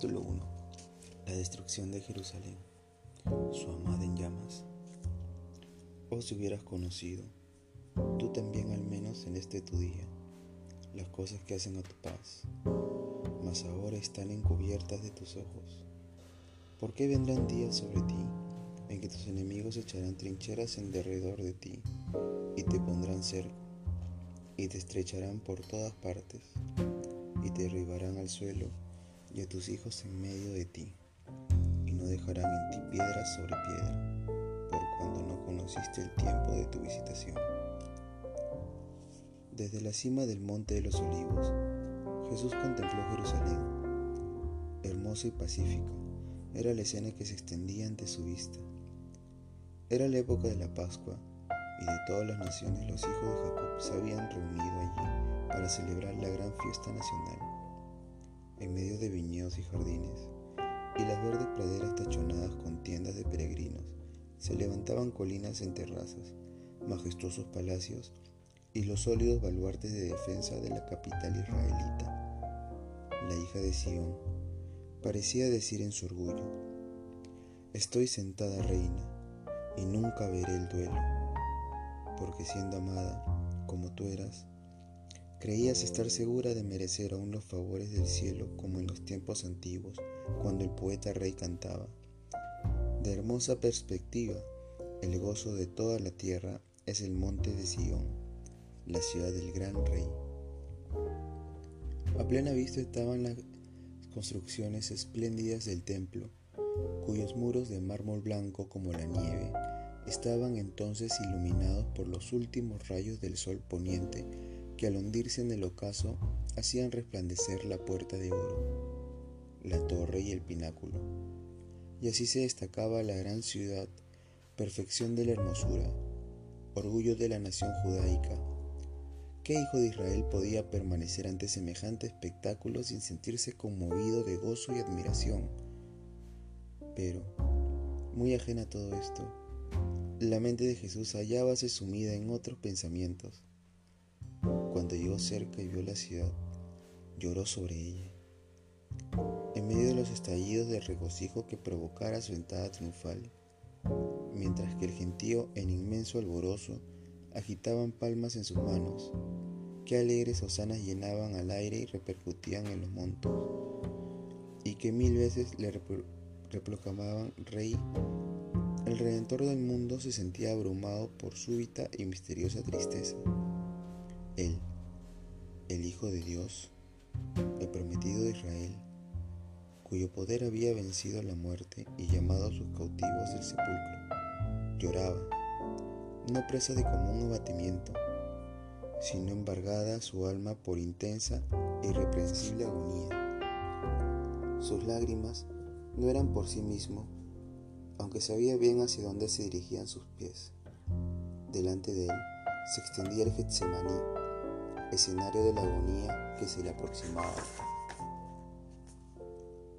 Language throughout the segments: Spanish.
Capítulo 1 La destrucción de Jerusalén, su amada en llamas. Oh, si hubieras conocido, tú también al menos en este tu día, las cosas que hacen a tu paz, mas ahora están encubiertas de tus ojos. ¿Por qué vendrán días sobre ti en que tus enemigos echarán trincheras en derredor de ti y te pondrán cerco y te estrecharán por todas partes y te derribarán al suelo y a tus hijos en medio de ti, y no dejarán en ti piedra sobre piedra, por cuando no conociste el tiempo de tu visitación. Desde la cima del monte de los olivos, Jesús contempló Jerusalén, hermoso y pacífico, era la escena que se extendía ante su vista. Era la época de la Pascua, y de todas las naciones los hijos de Jacob se habían reunido allí para celebrar la gran fiesta nacional en medio de viñedos y jardines, y las verdes praderas tachonadas con tiendas de peregrinos, se levantaban colinas en terrazas, majestuosos palacios y los sólidos baluartes de defensa de la capital israelita. La hija de Sión parecía decir en su orgullo, Estoy sentada reina y nunca veré el duelo, porque siendo amada como tú eras, Creías estar segura de merecer aún los favores del cielo como en los tiempos antiguos, cuando el poeta rey cantaba. De hermosa perspectiva, el gozo de toda la tierra es el monte de Sión, la ciudad del gran rey. A plena vista estaban las construcciones espléndidas del templo, cuyos muros de mármol blanco como la nieve estaban entonces iluminados por los últimos rayos del sol poniente que al hundirse en el ocaso hacían resplandecer la puerta de oro, la torre y el pináculo. Y así se destacaba la gran ciudad, perfección de la hermosura, orgullo de la nación judaica. ¿Qué hijo de Israel podía permanecer ante semejante espectáculo sin sentirse conmovido de gozo y admiración? Pero, muy ajena a todo esto, la mente de Jesús hallábase sumida en otros pensamientos cuando llegó cerca y vio la ciudad, lloró sobre ella. En medio de los estallidos de regocijo que provocara su entrada triunfal, mientras que el gentío en inmenso alborozo agitaban palmas en sus manos, qué alegres hosanas llenaban al aire y repercutían en los montes, y que mil veces le reproclamaban rey, el redentor del mundo se sentía abrumado por súbita y misteriosa tristeza. Él, el Hijo de Dios, el prometido de Israel, cuyo poder había vencido la muerte y llamado a sus cautivos del sepulcro, lloraba, no presa de común abatimiento, sino embargada su alma por intensa e irreprensible agonía. Sus lágrimas no eran por sí mismo, aunque sabía bien hacia dónde se dirigían sus pies. Delante de él se extendía el Getsemaní escenario de la agonía que se le aproximaba.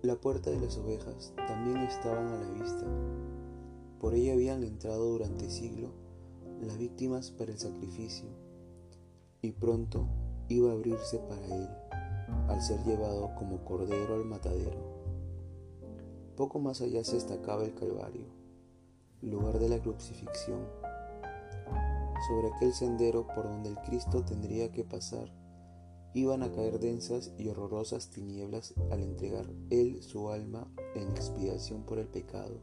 La puerta de las ovejas también estaban a la vista. Por ella habían entrado durante siglo las víctimas para el sacrificio, y pronto iba a abrirse para él al ser llevado como cordero al matadero. Poco más allá se destacaba el Calvario, lugar de la crucifixión sobre aquel sendero por donde el Cristo tendría que pasar, iban a caer densas y horrorosas tinieblas al entregar Él su alma en expiación por el pecado.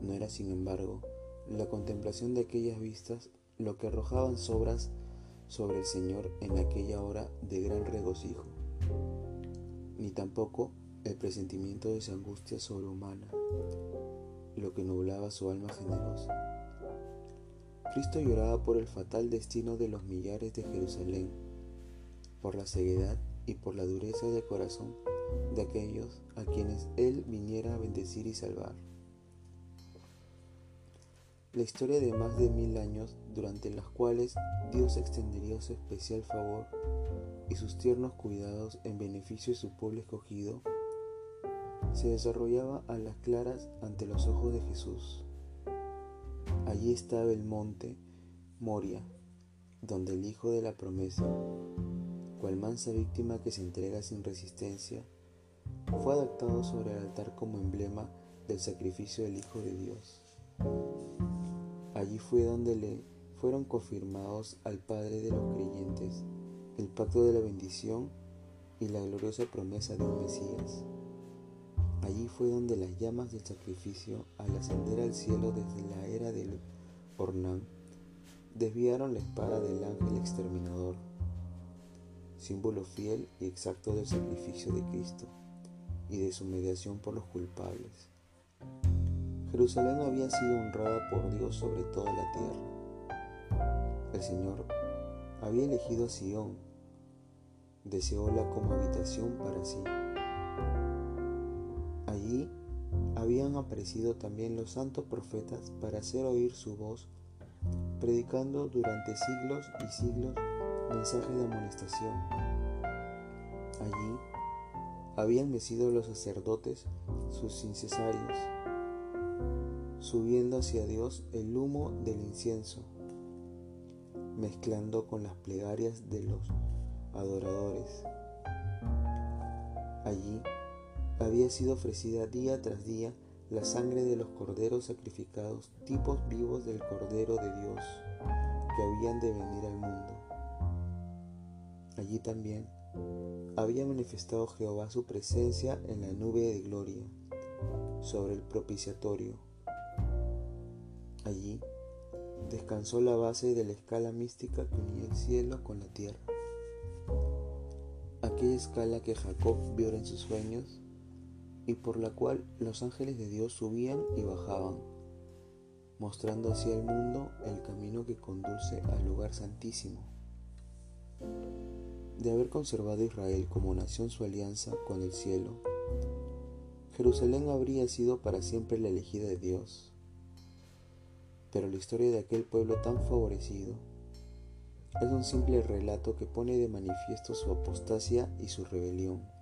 No era, sin embargo, la contemplación de aquellas vistas lo que arrojaban sobras sobre el Señor en aquella hora de gran regocijo, ni tampoco el presentimiento de su angustia sobrehumana, lo que nublaba su alma generosa. Cristo lloraba por el fatal destino de los millares de Jerusalén, por la ceguedad y por la dureza de corazón de aquellos a quienes Él viniera a bendecir y salvar. La historia de más de mil años durante las cuales Dios extendería su especial favor y sus tiernos cuidados en beneficio de su pueblo escogido, se desarrollaba a las claras ante los ojos de Jesús. Allí estaba el monte Moria, donde el Hijo de la promesa, cual mansa víctima que se entrega sin resistencia, fue adaptado sobre el altar como emblema del sacrificio del Hijo de Dios. Allí fue donde le fueron confirmados al Padre de los creyentes el pacto de la bendición y la gloriosa promesa de un Mesías. Allí fue donde las llamas del sacrificio, al ascender al cielo desde la era del Ornán, desviaron la espada del ángel exterminador, símbolo fiel y exacto del sacrificio de Cristo y de su mediación por los culpables. Jerusalén había sido honrada por Dios sobre toda la tierra. El Señor había elegido a Sión, deseóla como habitación para sí. Allí habían aparecido también los santos profetas para hacer oír su voz, predicando durante siglos y siglos mensajes de amonestación. Allí habían mecido los sacerdotes sus incesarios, subiendo hacia Dios el humo del incienso, mezclando con las plegarias de los adoradores. Allí había sido ofrecida día tras día la sangre de los corderos sacrificados, tipos vivos del Cordero de Dios que habían de venir al mundo. Allí también había manifestado Jehová su presencia en la nube de gloria sobre el propiciatorio. Allí descansó la base de la escala mística que unía el cielo con la tierra. Aquella escala que Jacob vio en sus sueños y por la cual los ángeles de Dios subían y bajaban, mostrando hacia el mundo el camino que conduce al lugar santísimo. De haber conservado Israel como nación su alianza con el cielo, Jerusalén habría sido para siempre la elegida de Dios. Pero la historia de aquel pueblo tan favorecido es un simple relato que pone de manifiesto su apostasia y su rebelión.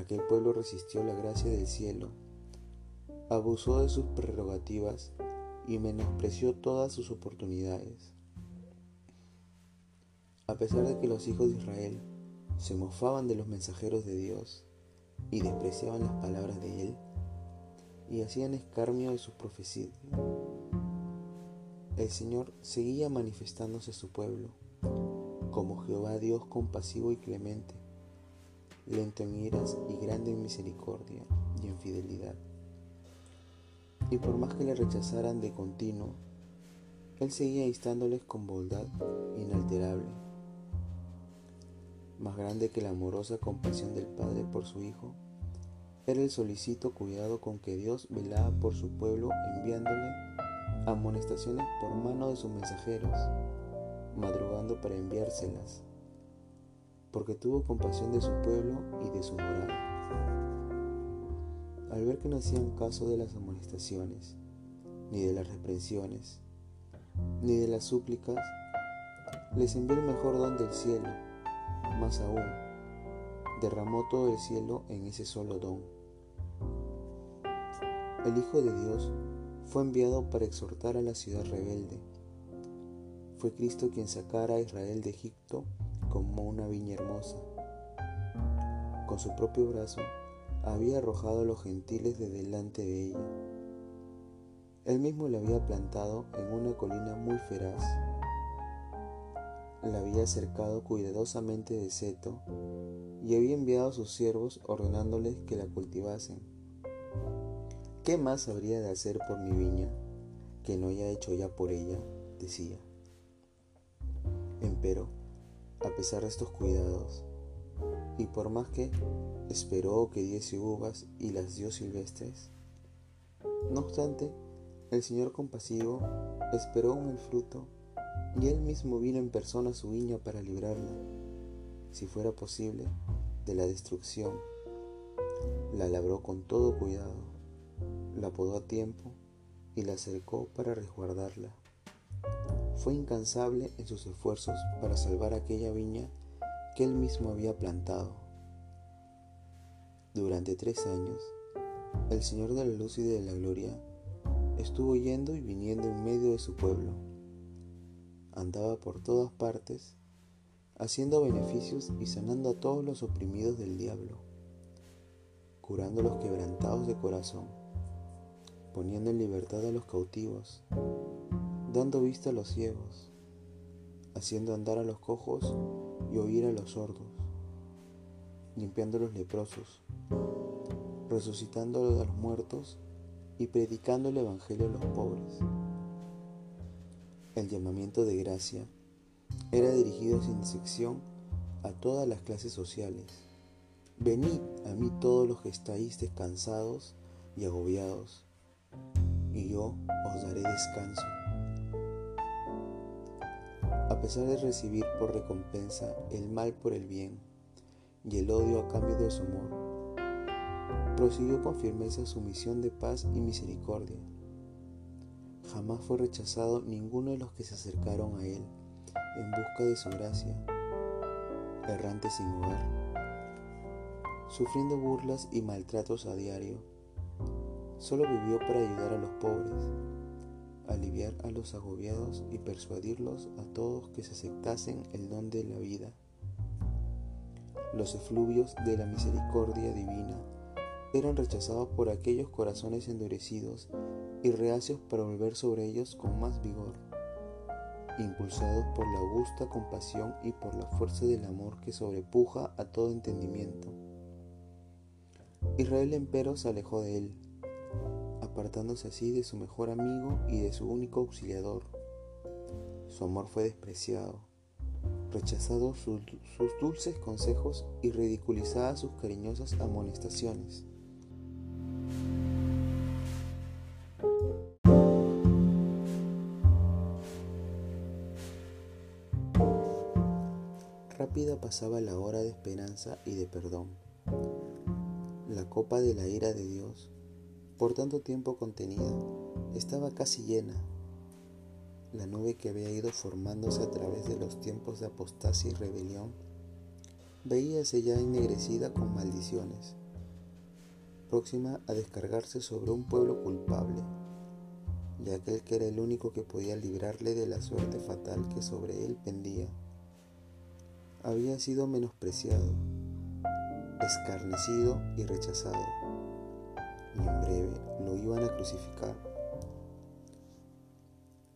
Aquel pueblo resistió la gracia del cielo, abusó de sus prerrogativas y menospreció todas sus oportunidades. A pesar de que los hijos de Israel se mofaban de los mensajeros de Dios y despreciaban las palabras de Él, y hacían escarmio de sus profecías, el Señor seguía manifestándose a su pueblo, como Jehová Dios compasivo y clemente, lento en iras y grande en misericordia y en fidelidad. Y por más que le rechazaran de continuo, Él seguía instándoles con bondad inalterable, más grande que la amorosa compasión del Padre por su Hijo, era el solicito cuidado con que Dios velaba por su pueblo enviándole amonestaciones por mano de sus mensajeros, madrugando para enviárselas, porque tuvo compasión de su pueblo y de su moral. Al ver que no hacían caso de las amonestaciones, ni de las reprensiones, ni de las súplicas, les envió el mejor don del cielo, más aún, derramó todo el cielo en ese solo don. El Hijo de Dios fue enviado para exhortar a la ciudad rebelde. Fue Cristo quien sacara a Israel de Egipto como una viña hermosa. Con su propio brazo había arrojado a los gentiles de delante de ella. Él mismo la había plantado en una colina muy feraz. La había cercado cuidadosamente de seto y había enviado a sus siervos ordenándoles que la cultivasen ¿Qué más habría de hacer por mi viña que no haya hecho ya por ella? decía. Empero, a pesar de estos cuidados, y por más que esperó que diese uvas y las dio silvestres, no obstante, el Señor compasivo esperó un el fruto, y él mismo vino en persona a su viña para librarla, si fuera posible, de la destrucción. La labró con todo cuidado la podó a tiempo y la acercó para resguardarla. Fue incansable en sus esfuerzos para salvar aquella viña que él mismo había plantado. Durante tres años, el Señor de la Luz y de la Gloria estuvo yendo y viniendo en medio de su pueblo. Andaba por todas partes, haciendo beneficios y sanando a todos los oprimidos del diablo, curando a los quebrantados de corazón, poniendo en libertad a los cautivos, dando vista a los ciegos, haciendo andar a los cojos y oír a los sordos, limpiando a los leprosos, resucitando a los muertos y predicando el Evangelio a los pobres. El llamamiento de gracia era dirigido sin excepción a todas las clases sociales. Venid a mí todos los que estáis descansados y agobiados, y yo os daré descanso. A pesar de recibir por recompensa el mal por el bien y el odio a cambio de su amor, prosiguió con firmeza su misión de paz y misericordia. Jamás fue rechazado ninguno de los que se acercaron a él en busca de su gracia, errante sin hogar, sufriendo burlas y maltratos a diario. Solo vivió para ayudar a los pobres, aliviar a los agobiados y persuadirlos a todos que se aceptasen el don de la vida. Los efluvios de la misericordia divina eran rechazados por aquellos corazones endurecidos y reacios para volver sobre ellos con más vigor, impulsados por la augusta compasión y por la fuerza del amor que sobrepuja a todo entendimiento. Israel empero se alejó de él, apartándose así de su mejor amigo y de su único auxiliador. Su amor fue despreciado, rechazado sus, sus dulces consejos y ridiculizadas sus cariñosas amonestaciones. Rápida pasaba la hora de esperanza y de perdón. La copa de la ira de Dios, por tanto tiempo contenida, estaba casi llena. La nube que había ido formándose a través de los tiempos de apostasia y rebelión, veíase ya ennegrecida con maldiciones, próxima a descargarse sobre un pueblo culpable, y aquel que era el único que podía librarle de la suerte fatal que sobre él pendía había sido menospreciado, escarnecido y rechazado, y en breve lo iban a crucificar.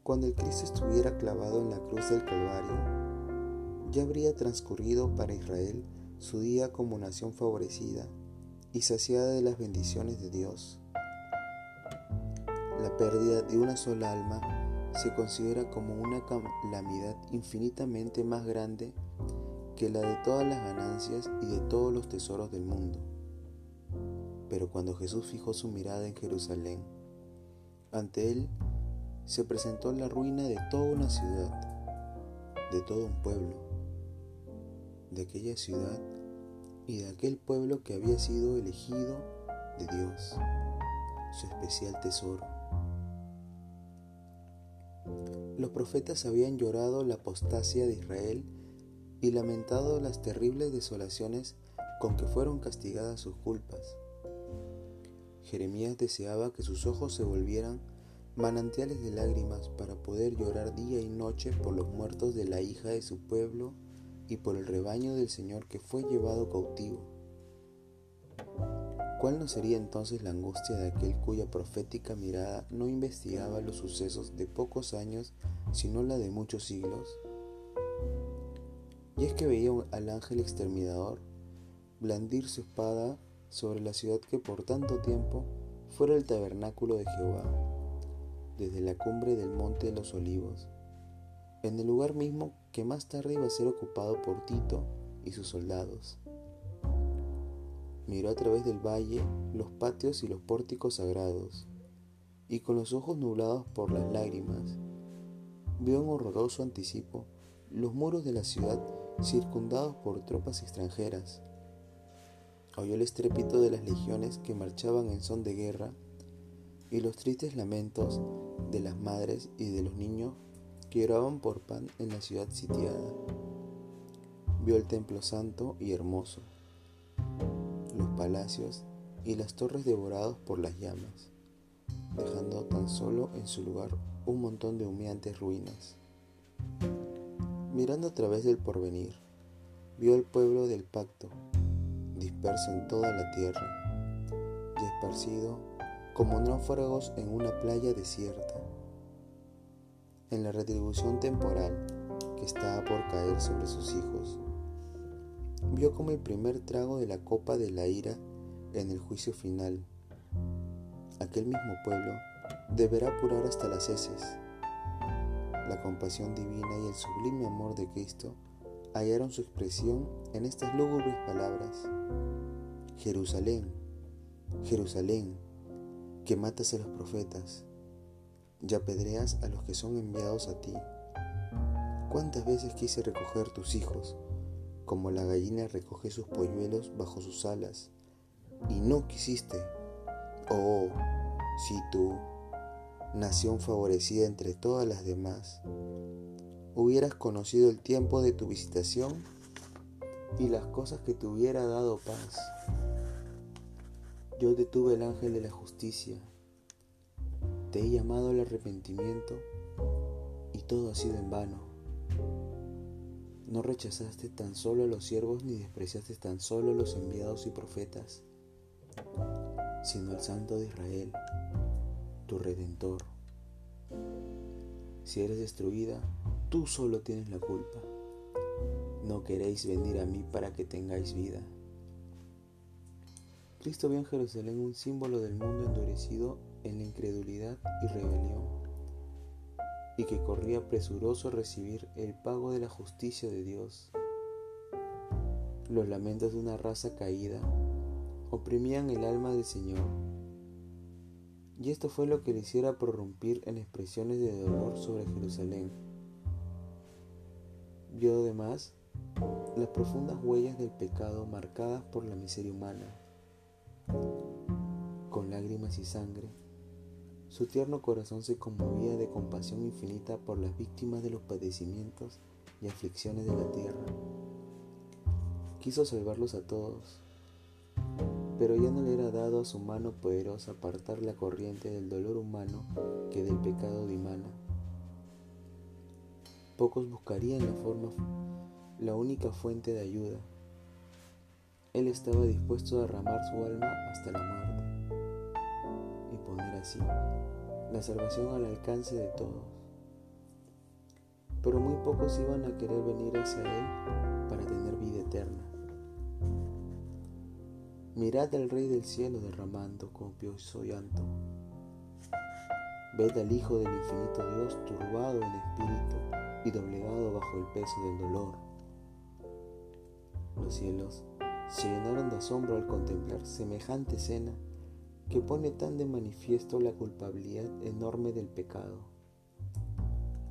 Cuando el Cristo estuviera clavado en la cruz del Calvario, ya habría transcurrido para Israel su día como nación favorecida y saciada de las bendiciones de Dios. La pérdida de una sola alma se considera como una calamidad infinitamente más grande que la de todas las ganancias y de todos los tesoros del mundo. Pero cuando Jesús fijó su mirada en Jerusalén, ante él se presentó la ruina de toda una ciudad, de todo un pueblo, de aquella ciudad y de aquel pueblo que había sido elegido de Dios, su especial tesoro. Los profetas habían llorado la apostasia de Israel y lamentado las terribles desolaciones con que fueron castigadas sus culpas. Jeremías deseaba que sus ojos se volvieran manantiales de lágrimas para poder llorar día y noche por los muertos de la hija de su pueblo y por el rebaño del Señor que fue llevado cautivo. ¿Cuál no sería entonces la angustia de aquel cuya profética mirada no investigaba los sucesos de pocos años, sino la de muchos siglos? Y es que veía al ángel exterminador blandir su espada sobre la ciudad que por tanto tiempo fuera el tabernáculo de Jehová, desde la cumbre del monte de los olivos, en el lugar mismo que más tarde iba a ser ocupado por Tito y sus soldados. Miró a través del valle los patios y los pórticos sagrados, y con los ojos nublados por las lágrimas, vio en horroroso anticipo los muros de la ciudad circundados por tropas extranjeras. Oyó el estrépito de las legiones que marchaban en son de guerra y los tristes lamentos de las madres y de los niños que lloraban por pan en la ciudad sitiada. Vio el templo santo y hermoso, los palacios y las torres devorados por las llamas, dejando tan solo en su lugar un montón de humeantes ruinas. Mirando a través del porvenir, vio el pueblo del pacto, disperso en toda la tierra, esparcido como náufragos en una playa desierta. En la retribución temporal que estaba por caer sobre sus hijos, vio como el primer trago de la copa de la ira en el juicio final. Aquel mismo pueblo deberá apurar hasta las heces. La compasión divina y el sublime amor de Cristo hallaron su expresión en estas lúgubres palabras. Jerusalén, Jerusalén, que matas a los profetas y apedreas a los que son enviados a ti. ¿Cuántas veces quise recoger tus hijos, como la gallina recoge sus polluelos bajo sus alas, y no quisiste? Oh, si tú, nación favorecida entre todas las demás, hubieras conocido el tiempo de tu visitación y las cosas que te hubiera dado paz. Yo detuve el ángel de la justicia, te he llamado al arrepentimiento y todo ha sido en vano. No rechazaste tan solo a los siervos ni despreciaste tan solo a los enviados y profetas, sino al Santo de Israel, tu Redentor. Si eres destruida, tú solo tienes la culpa. No queréis venir a mí para que tengáis vida. Cristo vio en Jerusalén un símbolo del mundo endurecido en la incredulidad y rebelión, y que corría presuroso a recibir el pago de la justicia de Dios. Los lamentos de una raza caída oprimían el alma del Señor y esto fue lo que le hiciera prorrumpir en expresiones de dolor sobre Jerusalén. Vio además las profundas huellas del pecado marcadas por la miseria humana. Con lágrimas y sangre, su tierno corazón se conmovía de compasión infinita por las víctimas de los padecimientos y aflicciones de la tierra. Quiso salvarlos a todos, pero ya no le era dado a su mano poderosa apartar la corriente del dolor humano que del pecado dimana. Pocos buscarían la forma, la única fuente de ayuda. Él estaba dispuesto a derramar su alma hasta la muerte y poner así la salvación al alcance de todos. Pero muy pocos iban a querer venir hacia Él para tener vida eterna. Mirad al Rey del cielo derramando copioso llanto. Ved al Hijo del infinito Dios turbado en espíritu y doblegado bajo el peso del dolor. Los cielos se llenaron de asombro al contemplar semejante escena que pone tan de manifiesto la culpabilidad enorme del pecado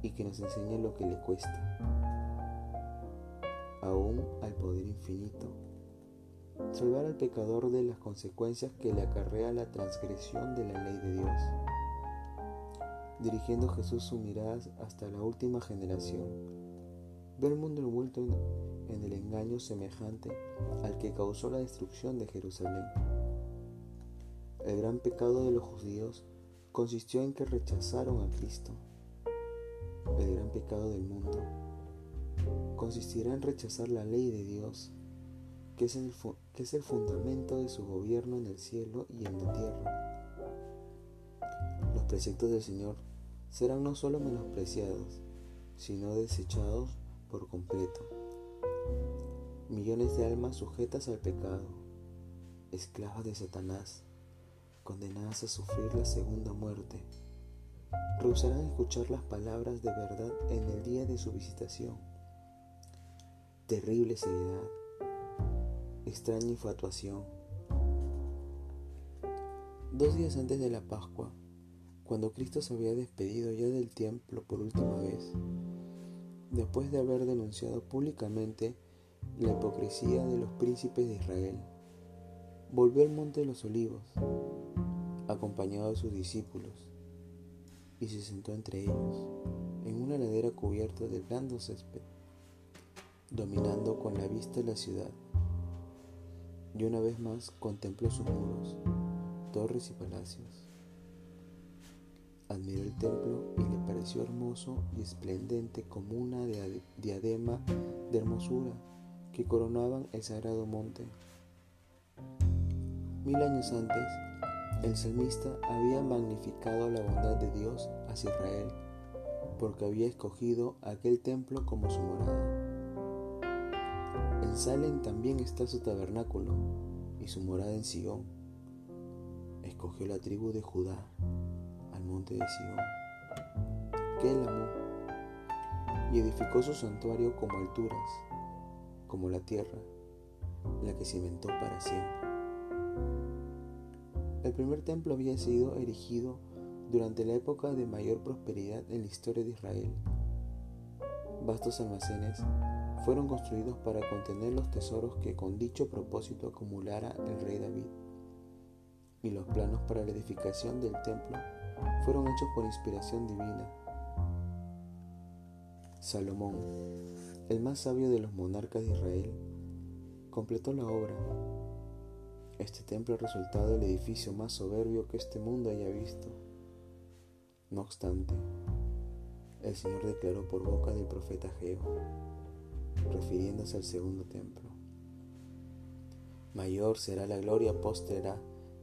y que nos enseña lo que le cuesta, aún al poder infinito salvar al pecador de las consecuencias que le acarrea la transgresión de la ley de Dios, dirigiendo Jesús su mirada hasta la última generación. Ve el mundo envuelto en el engaño semejante al que causó la destrucción de Jerusalén. El gran pecado de los judíos consistió en que rechazaron a Cristo. El gran pecado del mundo consistirá en rechazar la ley de Dios que es, el, que es el fundamento de su gobierno en el cielo y en la tierra. Los preceptos del Señor serán no solo menospreciados, sino desechados por completo. Millones de almas sujetas al pecado, esclavas de Satanás, condenadas a sufrir la segunda muerte, rehusarán escuchar las palabras de verdad en el día de su visitación. Terrible seriedad extraña infatuación. Dos días antes de la Pascua, cuando Cristo se había despedido ya del templo por última vez, después de haber denunciado públicamente la hipocresía de los príncipes de Israel, volvió al monte de los olivos, acompañado de sus discípulos, y se sentó entre ellos, en una ladera cubierta de blando césped, dominando con la vista la ciudad y una vez más contempló sus muros, torres y palacios. Admiró el templo y le pareció hermoso y esplendente como una diadema de hermosura que coronaban el sagrado monte. Mil años antes, El salmista había magnificado la bondad de Dios hacia Israel, porque había escogido aquel templo como su morada. En Salem también está su tabernáculo y su morada en Sion. Escogió la tribu de Judá monte de Sion, que él amó, y edificó su santuario como alturas, como la tierra, la que cimentó para siempre. El primer templo había sido erigido durante la época de mayor prosperidad en la historia de Israel. Vastos almacenes fueron construidos para contener los tesoros que con dicho propósito acumulara el rey David. Y los planos para la edificación del templo fueron hechos por inspiración divina. Salomón, el más sabio de los monarcas de Israel, completó la obra. Este templo ha resultado el edificio más soberbio que este mundo haya visto. No obstante, el Señor declaró por boca del profeta Geo, refiriéndose al segundo templo. Mayor será la gloria póstera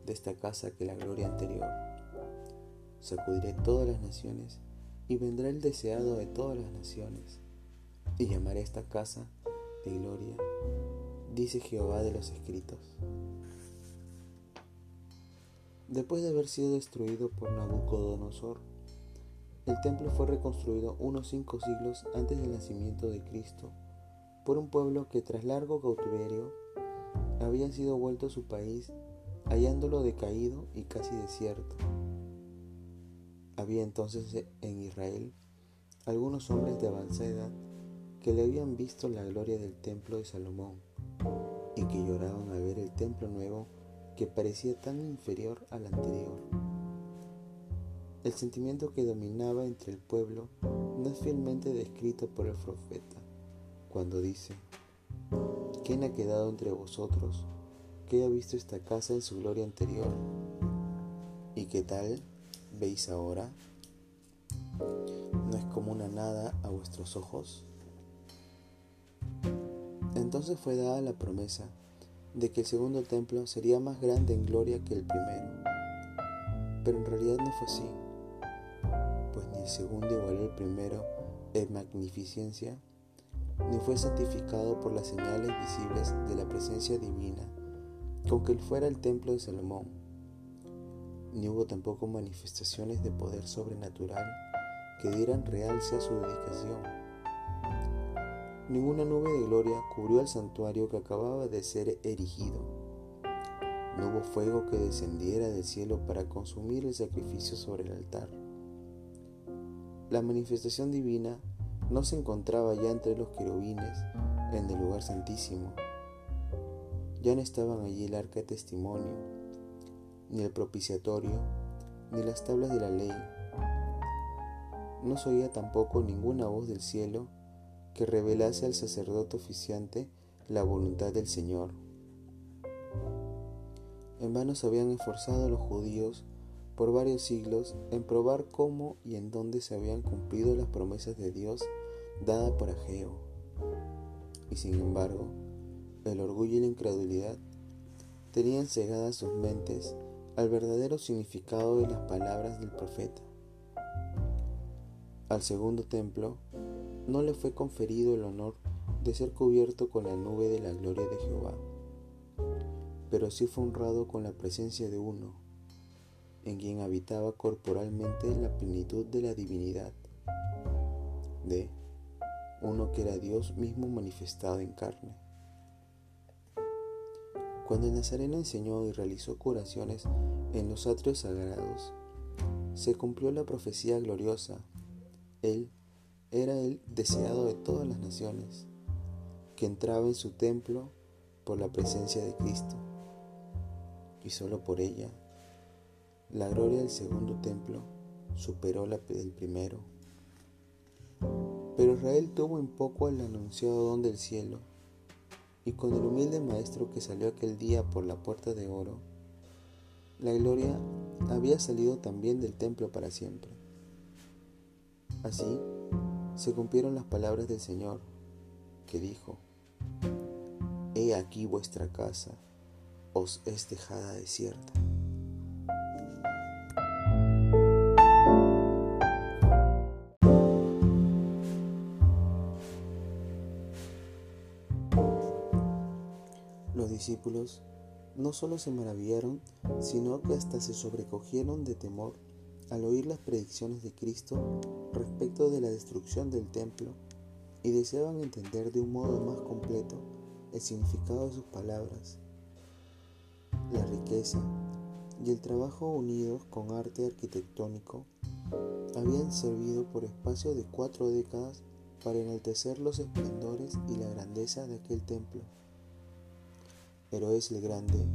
de esta casa que la gloria anterior. Sacudiré todas las naciones y vendrá el deseado de todas las naciones y llamaré esta casa de gloria, dice Jehová de los escritos. Después de haber sido destruido por Nabucodonosor, el templo fue reconstruido unos cinco siglos antes del nacimiento de Cristo por un pueblo que tras largo cautiverio había sido vuelto a su país hallándolo decaído y casi desierto. Había entonces en Israel algunos hombres de avanzada edad que le habían visto la gloria del templo de Salomón y que lloraban al ver el templo nuevo que parecía tan inferior al anterior. El sentimiento que dominaba entre el pueblo no es fielmente descrito por el profeta cuando dice, ¿quién ha quedado entre vosotros que haya visto esta casa en su gloria anterior? ¿Y qué tal veis ahora? ¿No es como una nada a vuestros ojos? Entonces fue dada la promesa de que el segundo templo sería más grande en gloria que el primero. Pero en realidad no fue así, pues ni el segundo igualó al primero en magnificencia ni fue santificado por las señales visibles de la presencia divina con que él fuera el templo de Salomón, ni hubo tampoco manifestaciones de poder sobrenatural que dieran realce a su dedicación. Ninguna nube de gloria cubrió el santuario que acababa de ser erigido. No hubo fuego que descendiera del cielo para consumir el sacrificio sobre el altar. La manifestación divina no se encontraba ya entre los querubines en el lugar santísimo. Ya no estaban allí el arca de testimonio, ni el propiciatorio, ni las tablas de la ley. No se oía tampoco ninguna voz del cielo que revelase al sacerdote oficiante la voluntad del Señor. En vano se habían esforzado los judíos por varios siglos en probar cómo y en dónde se habían cumplido las promesas de Dios dada por Ageo. Y sin embargo, el orgullo y la incredulidad tenían cegadas sus mentes al verdadero significado de las palabras del profeta. Al segundo templo no le fue conferido el honor de ser cubierto con la nube de la gloria de Jehová, pero sí fue honrado con la presencia de uno, en quien habitaba corporalmente la plenitud de la divinidad, de uno que era Dios mismo manifestado en carne. Cuando Nazareno enseñó y realizó curaciones en los atrios sagrados, se cumplió la profecía gloriosa. Él era el deseado de todas las naciones, que entraba en su templo por la presencia de Cristo. Y solo por ella, la gloria del segundo templo superó la del primero. Pero Israel tuvo en poco el anunciado don del cielo, y con el humilde maestro que salió aquel día por la puerta de oro, la gloria había salido también del templo para siempre. Así se cumplieron las palabras del Señor, que dijo, He aquí vuestra casa os es dejada desierta. Discípulos no solo se maravillaron, sino que hasta se sobrecogieron de temor al oír las predicciones de Cristo respecto de la destrucción del templo y deseaban entender de un modo más completo el significado de sus palabras. La riqueza y el trabajo unidos con arte arquitectónico habían servido por espacio de cuatro décadas para enaltecer los esplendores y la grandeza de aquel templo. Pero es el Grande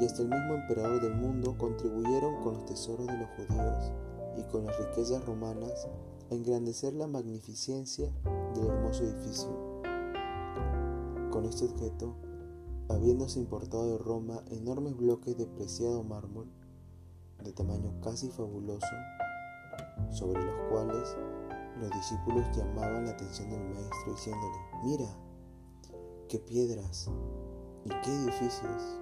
y hasta el mismo emperador del mundo contribuyeron con los tesoros de los judíos y con las riquezas romanas a engrandecer la magnificencia del hermoso edificio. Con este objeto, habiéndose importado de Roma enormes bloques de preciado mármol, de tamaño casi fabuloso, sobre los cuales los discípulos llamaban la atención del maestro diciéndole, mira, qué piedras y qué edificios.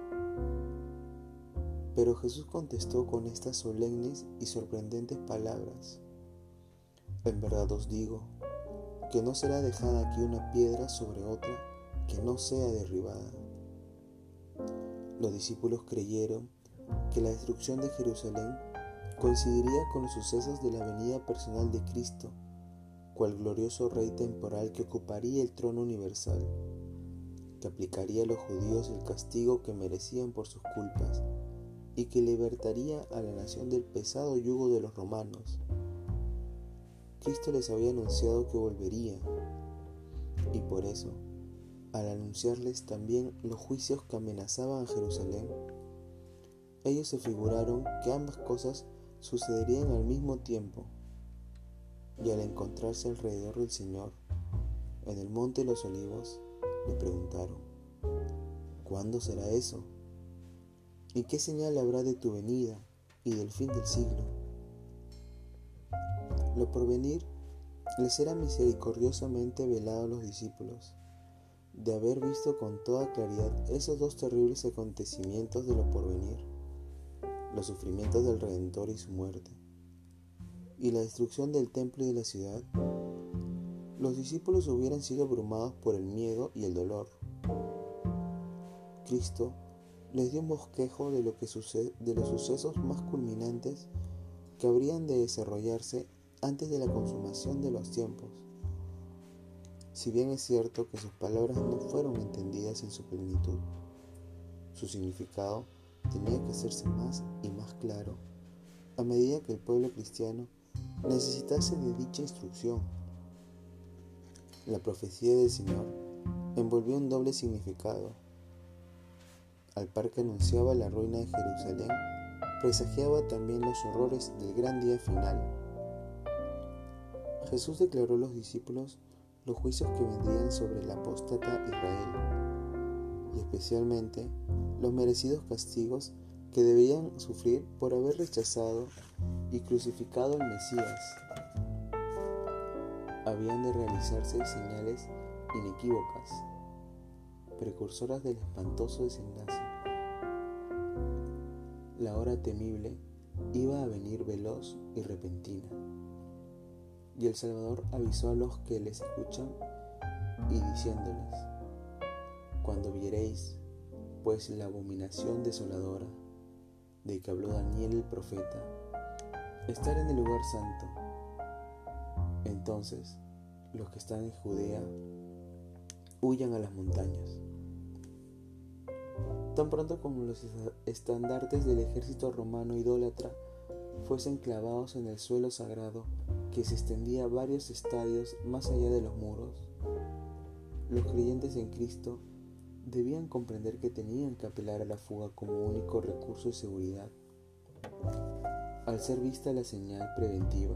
Pero Jesús contestó con estas solemnes y sorprendentes palabras. En verdad os digo que no será dejada aquí una piedra sobre otra que no sea derribada. Los discípulos creyeron que la destrucción de Jerusalén coincidiría con los sucesos de la venida personal de Cristo, cual glorioso Rey temporal que ocuparía el trono universal, que aplicaría a los judíos el castigo que merecían por sus culpas y que libertaría a la nación del pesado yugo de los romanos. Cristo les había anunciado que volvería, y por eso, al anunciarles también los juicios que amenazaban a Jerusalén, ellos se figuraron que ambas cosas sucederían al mismo tiempo, y al encontrarse alrededor del Señor, en el monte de los olivos, le preguntaron, ¿cuándo será eso? ¿Y qué señal habrá de tu venida y del fin del siglo? Lo porvenir les era misericordiosamente velado a los discípulos, de haber visto con toda claridad esos dos terribles acontecimientos de lo porvenir, los sufrimientos del Redentor y su muerte, y la destrucción del templo y de la ciudad, los discípulos hubieran sido abrumados por el miedo y el dolor. Cristo les dio un bosquejo de, lo que de los sucesos más culminantes que habrían de desarrollarse antes de la consumación de los tiempos. Si bien es cierto que sus palabras no fueron entendidas en su plenitud, su significado tenía que hacerse más y más claro a medida que el pueblo cristiano necesitase de dicha instrucción. La profecía del Señor envolvió un doble significado al par que anunciaba la ruina de Jerusalén, presagiaba también los horrores del gran día final. Jesús declaró a los discípulos los juicios que vendrían sobre el apóstata Israel, y especialmente los merecidos castigos que debían sufrir por haber rechazado y crucificado al Mesías. Habían de realizarse señales inequívocas, precursoras del espantoso desenlace la hora temible iba a venir veloz y repentina. Y el Salvador avisó a los que les escuchan y diciéndoles, cuando viereis pues la abominación desoladora de que habló Daniel el profeta, estar en el lugar santo, entonces los que están en Judea huyan a las montañas. Tan pronto como los estandartes del ejército romano idólatra fuesen clavados en el suelo sagrado que se extendía varios estadios más allá de los muros, los creyentes en Cristo debían comprender que tenían que apelar a la fuga como único recurso de seguridad. Al ser vista la señal preventiva,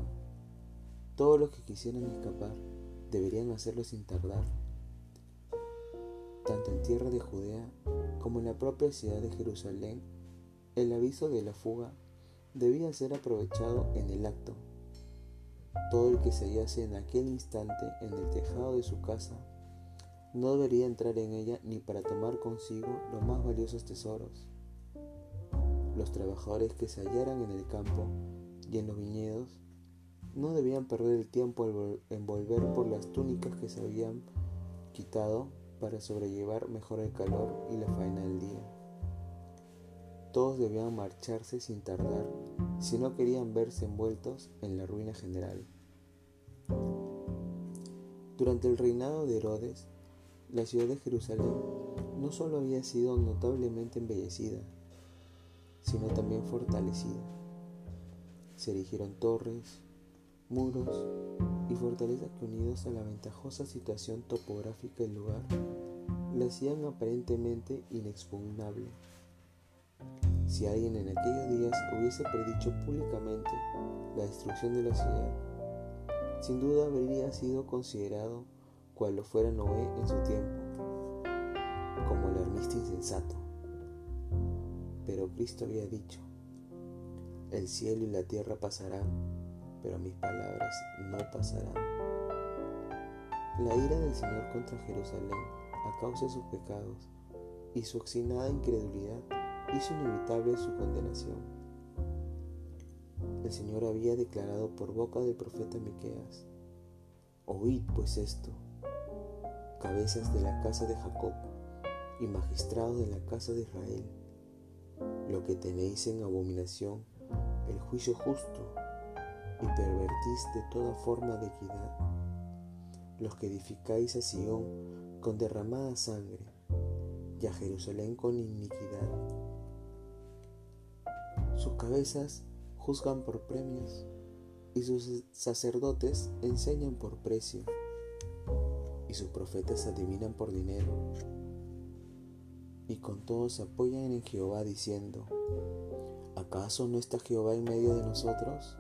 todos los que quisieran escapar deberían hacerlo sin tardar tanto en tierra de Judea como en la propia ciudad de Jerusalén, el aviso de la fuga debía ser aprovechado en el acto. Todo el que se hallase en aquel instante en el tejado de su casa no debería entrar en ella ni para tomar consigo los más valiosos tesoros. Los trabajadores que se hallaran en el campo y en los viñedos no debían perder el tiempo en volver por las túnicas que se habían quitado para sobrellevar mejor el calor y la faena del día. Todos debían marcharse sin tardar si no querían verse envueltos en la ruina general. Durante el reinado de Herodes, la ciudad de Jerusalén no solo había sido notablemente embellecida, sino también fortalecida. Se erigieron torres, muros y fortalezas que unidos a la ventajosa situación topográfica del lugar, la hacían aparentemente inexpugnable. Si alguien en aquellos días hubiese predicho públicamente la destrucción de la ciudad, sin duda habría sido considerado cual lo fuera Noé en su tiempo, como el armista insensato. Pero Cristo había dicho, el cielo y la tierra pasarán, pero mis palabras no pasarán. La ira del Señor contra Jerusalén a causa de sus pecados y su obstinada incredulidad hizo inevitable su condenación el Señor había declarado por boca del profeta Miqueas: Oíd pues esto, cabezas de la casa de Jacob y magistrados de la casa de Israel, lo que tenéis en abominación, el juicio justo, y pervertís de toda forma de equidad, los que edificáis a Sión con derramada sangre, y a Jerusalén con iniquidad. Sus cabezas juzgan por premios y sus sacerdotes enseñan por precio y sus profetas adivinan por dinero. Y con todo se apoyan en Jehová diciendo, ¿acaso no está Jehová en medio de nosotros?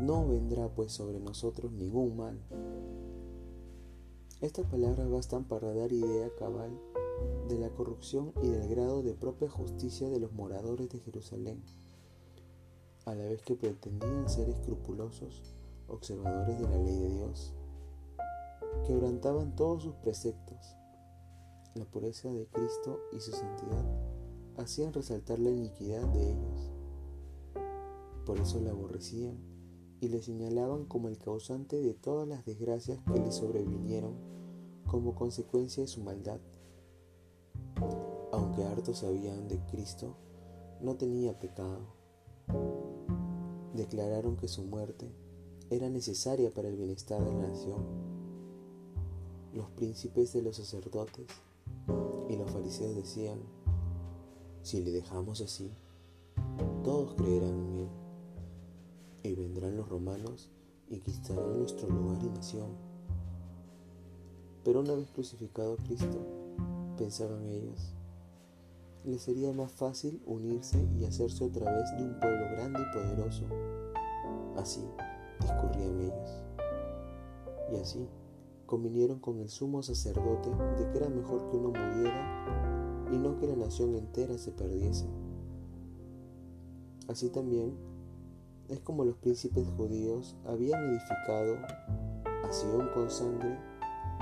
No vendrá pues sobre nosotros ningún mal. Estas palabras bastan para dar idea cabal de la corrupción y del grado de propia justicia de los moradores de Jerusalén a la vez que pretendían ser escrupulosos observadores de la ley de Dios. Quebrantaban todos sus preceptos. La pureza de Cristo y su santidad hacían resaltar la iniquidad de ellos. Por eso la aborrecían y le señalaban como el causante de todas las desgracias que le sobrevinieron como consecuencia de su maldad. Aunque hartos sabían de Cristo, no tenía pecado declararon que su muerte era necesaria para el bienestar de la nación. Los príncipes de los sacerdotes y los fariseos decían, si le dejamos así, todos creerán en él, y vendrán los romanos y quitarán nuestro lugar y nación. Pero una vez crucificado Cristo, pensaban ellos, le sería más fácil unirse y hacerse otra vez de un pueblo grande y poderoso. Así discurrían ellos. Y así convinieron con el sumo sacerdote de que era mejor que uno muriera y no que la nación entera se perdiese. Así también es como los príncipes judíos habían edificado a Sion con sangre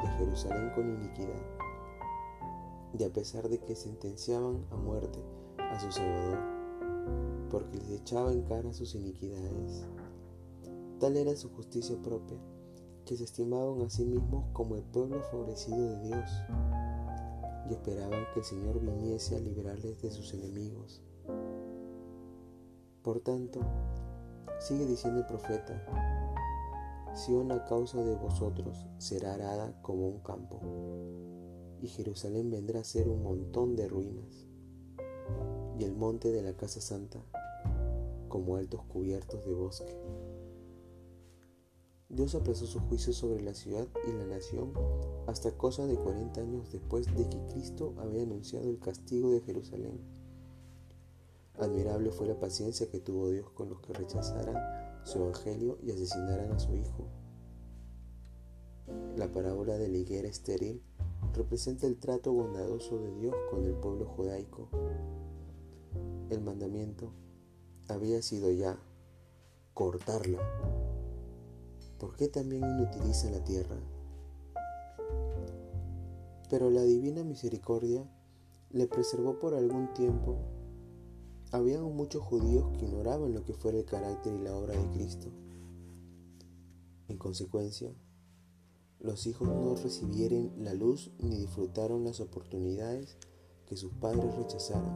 y a Jerusalén con iniquidad y a pesar de que sentenciaban a muerte a su Salvador, porque les echaba en cara sus iniquidades. Tal era su justicia propia, que se estimaban a sí mismos como el pueblo favorecido de Dios, y esperaban que el Señor viniese a liberarles de sus enemigos. Por tanto, sigue diciendo el profeta, si a causa de vosotros será arada como un campo y Jerusalén vendrá a ser un montón de ruinas, y el monte de la casa santa como altos cubiertos de bosque. Dios aplazó su juicio sobre la ciudad y la nación hasta cosa de 40 años después de que Cristo había anunciado el castigo de Jerusalén. Admirable fue la paciencia que tuvo Dios con los que rechazaran su evangelio y asesinaran a su Hijo. La parábola de la higuera estéril representa el trato bondadoso de Dios con el pueblo judaico. El mandamiento había sido ya cortarla. ¿Por qué también inutiliza la tierra? Pero la divina misericordia le preservó por algún tiempo. Había muchos judíos que ignoraban lo que fuera el carácter y la obra de Cristo. En consecuencia, los hijos no recibieron la luz ni disfrutaron las oportunidades que sus padres rechazaron.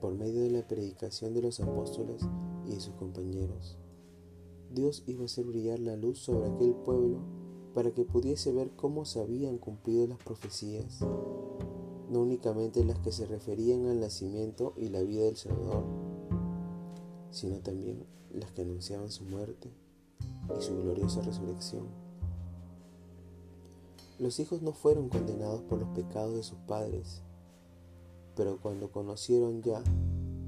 Por medio de la predicación de los apóstoles y de sus compañeros, Dios iba a hacer brillar la luz sobre aquel pueblo para que pudiese ver cómo se habían cumplido las profecías, no únicamente las que se referían al nacimiento y la vida del Salvador, sino también las que anunciaban su muerte y su gloriosa resurrección. Los hijos no fueron condenados por los pecados de sus padres, pero cuando conocieron ya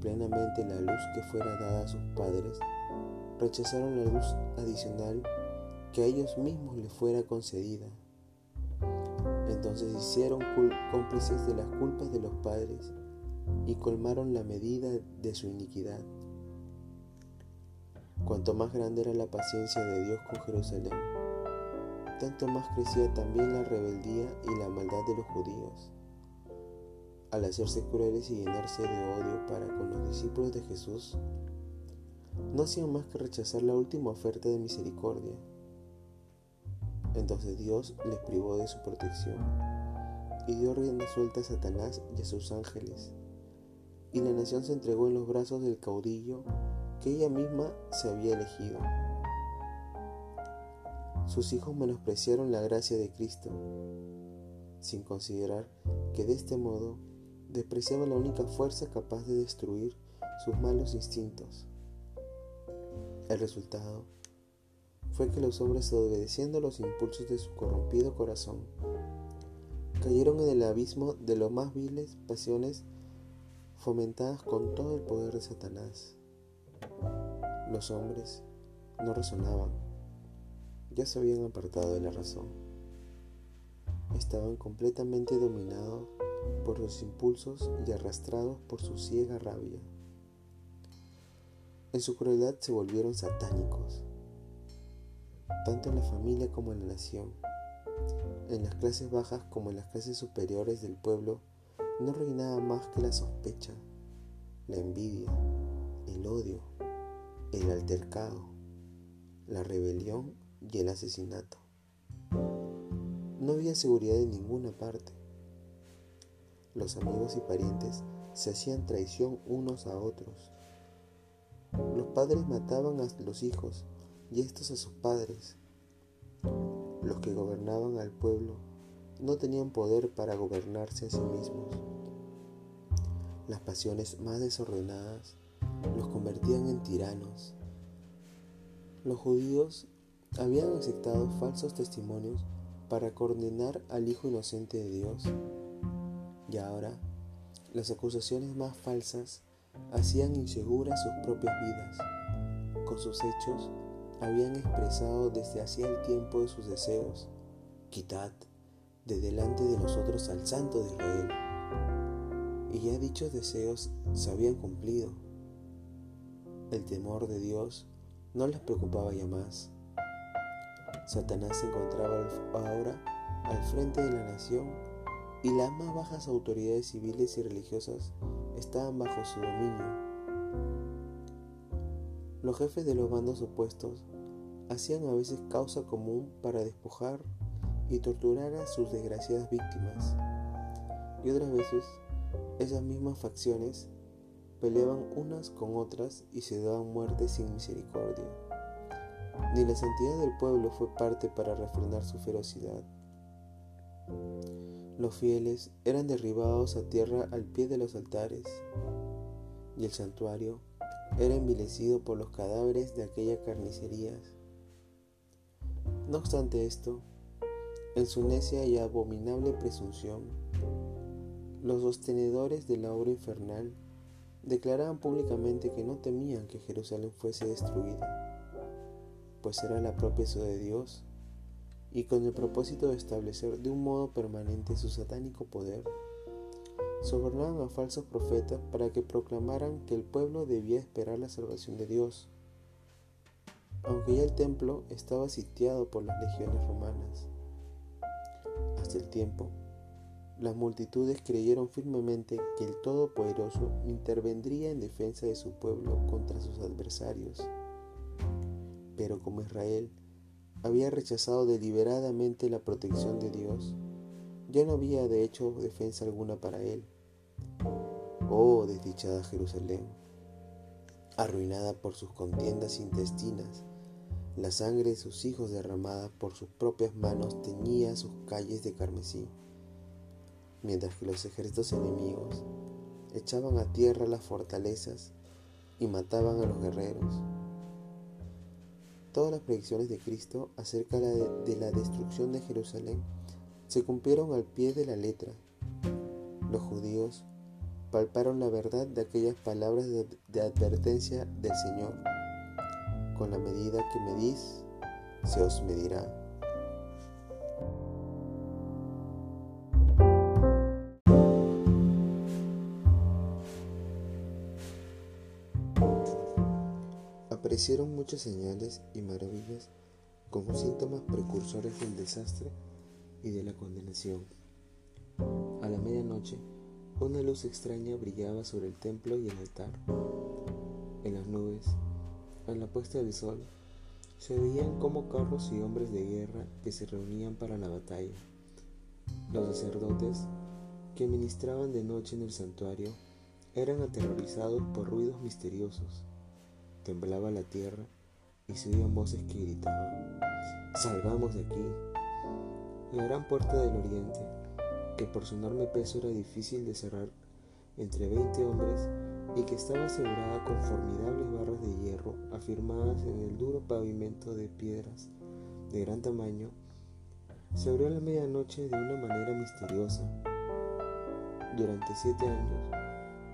plenamente la luz que fuera dada a sus padres, rechazaron la luz adicional que a ellos mismos les fuera concedida. Entonces hicieron cómplices de las culpas de los padres y colmaron la medida de su iniquidad. Cuanto más grande era la paciencia de Dios con Jerusalén, tanto más crecía también la rebeldía y la maldad de los judíos. Al hacerse crueles y llenarse de odio para con los discípulos de Jesús, no hacían más que rechazar la última oferta de misericordia. Entonces Dios les privó de su protección y dio rienda suelta a Satanás y a sus ángeles, y la nación se entregó en los brazos del caudillo que ella misma se había elegido. Sus hijos menospreciaron la gracia de Cristo, sin considerar que de este modo despreciaban la única fuerza capaz de destruir sus malos instintos. El resultado fue que los hombres, obedeciendo los impulsos de su corrompido corazón, cayeron en el abismo de las más viles pasiones fomentadas con todo el poder de Satanás. Los hombres no razonaban, ya se habían apartado de la razón. Estaban completamente dominados por los impulsos y arrastrados por su ciega rabia. En su crueldad se volvieron satánicos, tanto en la familia como en la nación. En las clases bajas como en las clases superiores del pueblo no reinaba más que la sospecha, la envidia, el odio, el altercado, la rebelión y el asesinato. No había seguridad en ninguna parte. Los amigos y parientes se hacían traición unos a otros los padres mataban a los hijos y estos a sus padres. Los que gobernaban al pueblo no tenían poder para gobernarse a sí mismos. Las pasiones más desordenadas los convertían en tiranos. Los judíos habían aceptado falsos testimonios para condenar al Hijo inocente de Dios. Y ahora las acusaciones más falsas hacían inseguras sus propias vidas. Con sus hechos habían expresado desde hacía el tiempo de sus deseos. Quitad de delante de nosotros al Santo de Israel. Y ya dichos deseos se habían cumplido. El temor de Dios no les preocupaba ya más. Satanás se encontraba ahora al frente de la nación y las más bajas autoridades civiles y religiosas estaban bajo su dominio. Los jefes de los bandos opuestos hacían a veces causa común para despojar y torturar a sus desgraciadas víctimas. Y otras veces esas mismas facciones peleaban unas con otras y se daban muerte sin misericordia. Ni la santidad del pueblo fue parte para refrenar su ferocidad. Los fieles eran derribados a tierra al pie de los altares, y el santuario era envilecido por los cadáveres de aquellas carnicerías. No obstante esto, en su necia y abominable presunción, los sostenedores de la obra infernal declaraban públicamente que no temían que Jerusalén fuese destruida, pues era la propia ciudad de Dios y con el propósito de establecer de un modo permanente su satánico poder, sobornaban a falsos profetas para que proclamaran que el pueblo debía esperar la salvación de Dios, aunque ya el templo estaba sitiado por las legiones romanas. Hasta el tiempo, las multitudes creyeron firmemente que el Todopoderoso intervendría en defensa de su pueblo contra sus adversarios. Pero como Israel había rechazado deliberadamente la protección de Dios, ya no había de hecho defensa alguna para él. Oh, desdichada Jerusalén, arruinada por sus contiendas intestinas, la sangre de sus hijos derramada por sus propias manos teñía sus calles de carmesí, mientras que los ejércitos enemigos echaban a tierra las fortalezas y mataban a los guerreros. Todas las predicciones de Cristo acerca de la destrucción de Jerusalén se cumplieron al pie de la letra. Los judíos palparon la verdad de aquellas palabras de, advertencia del Señor. Con la medida que medís, se os medirá. Aparecieron muchas señales y maravillas como síntomas precursores del desastre y de la condenación. A la medianoche, una luz extraña brillaba sobre el templo y el altar. En las nubes, a la puesta del sol, se veían como carros y hombres de guerra que se reunían para la batalla. Los sacerdotes que ministraban de noche en el santuario eran aterrorizados por ruidos misteriosos. Temblaba la tierra y se oían voces que gritaban, Salvamos de aquí. La gran puerta del oriente que por su enorme peso era difícil de cerrar entre 20 hombres y que estaba asegurada con formidables barras de hierro afirmadas en el duro pavimento de piedras de gran tamaño, se abrió a la medianoche de una manera misteriosa. Durante siete años,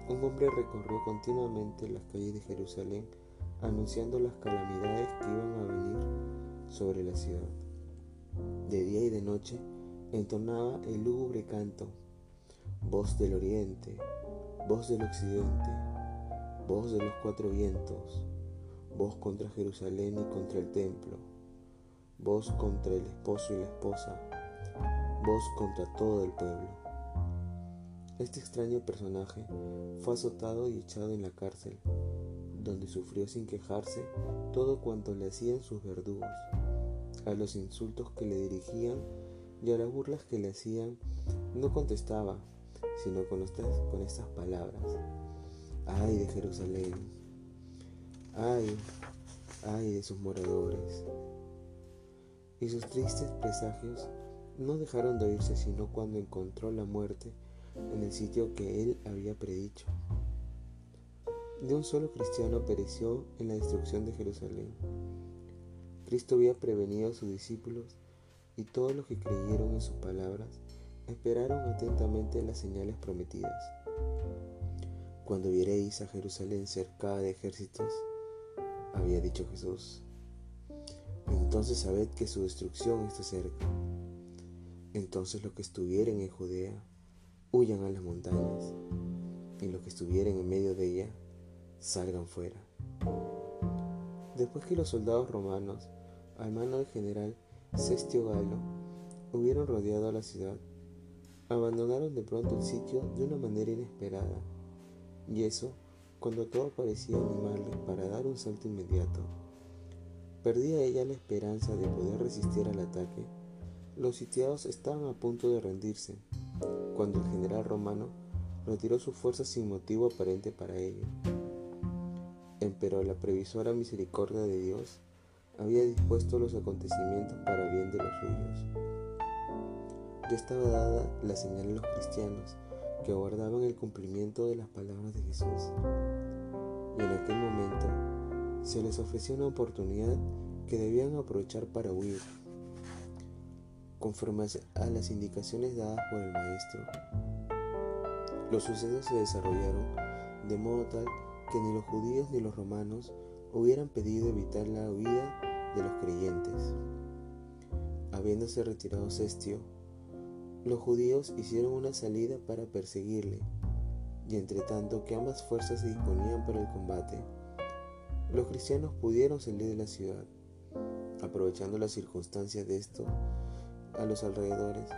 un hombre recorrió continuamente las calles de Jerusalén anunciando las calamidades que iban a venir sobre la ciudad. De día y de noche, entonaba el lúgubre canto, voz del oriente, voz del occidente, voz de los cuatro vientos, voz contra Jerusalén y contra el templo, voz contra el esposo y la esposa, voz contra todo el pueblo. Este extraño personaje fue azotado y echado en la cárcel, donde sufrió sin quejarse todo cuanto le hacían sus verdugos, a los insultos que le dirigían y a las burlas que le hacían no contestaba, sino con, con estas palabras. Ay de Jerusalén, ay, ay de sus moradores. Y sus tristes presagios no dejaron de oírse sino cuando encontró la muerte en el sitio que él había predicho. De un solo cristiano pereció en la destrucción de Jerusalén. Cristo había prevenido a sus discípulos y todos los que creyeron en sus palabras esperaron atentamente las señales prometidas. Cuando viereis a Jerusalén cercada de ejércitos, había dicho Jesús, entonces sabed que su destrucción está cerca. Entonces los que estuvieren en Judea, huyan a las montañas, y los que estuvieren en medio de ella, salgan fuera. Después que los soldados romanos, al mano del general Cestio Galo hubieron rodeado la ciudad, abandonaron de pronto el sitio de una manera inesperada, y eso cuando todo parecía animarles para dar un salto inmediato. Perdía ella la esperanza de poder resistir al ataque. Los sitiados estaban a punto de rendirse, cuando el general romano retiró sus fuerzas sin motivo aparente para ello. Empero la previsora misericordia de Dios había dispuesto los acontecimientos para bien de los suyos. Ya estaba dada la señal a los cristianos que aguardaban el cumplimiento de las palabras de Jesús. Y en aquel momento se les ofreció una oportunidad que debían aprovechar para huir. Conforme a las indicaciones dadas por el Maestro, los sucesos se desarrollaron de modo tal que ni los judíos ni los romanos hubieran pedido evitar la huida de los creyentes. Habiéndose retirado Cestio, los judíos hicieron una salida para perseguirle, y entre tanto que ambas fuerzas se disponían para el combate, los cristianos pudieron salir de la ciudad, aprovechando las circunstancias de esto a los alrededores,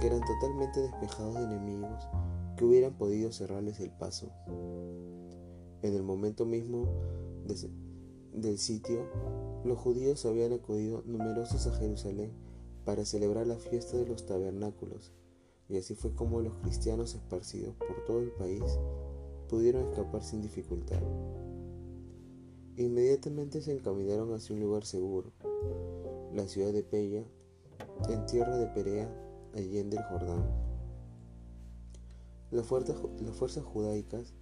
que eran totalmente despejados de enemigos que hubieran podido cerrarles el paso. En el momento mismo del sitio, Los judíos habían acudido numerosos a Jerusalén para celebrar la fiesta de los tabernáculos, y así fue como los cristianos esparcidos por todo el país pudieron escapar sin dificultad. Inmediatamente se encaminaron hacia un lugar seguro, la ciudad de Pella, en tierra de Perea, allende el Jordán. Las fuerzas, judaicas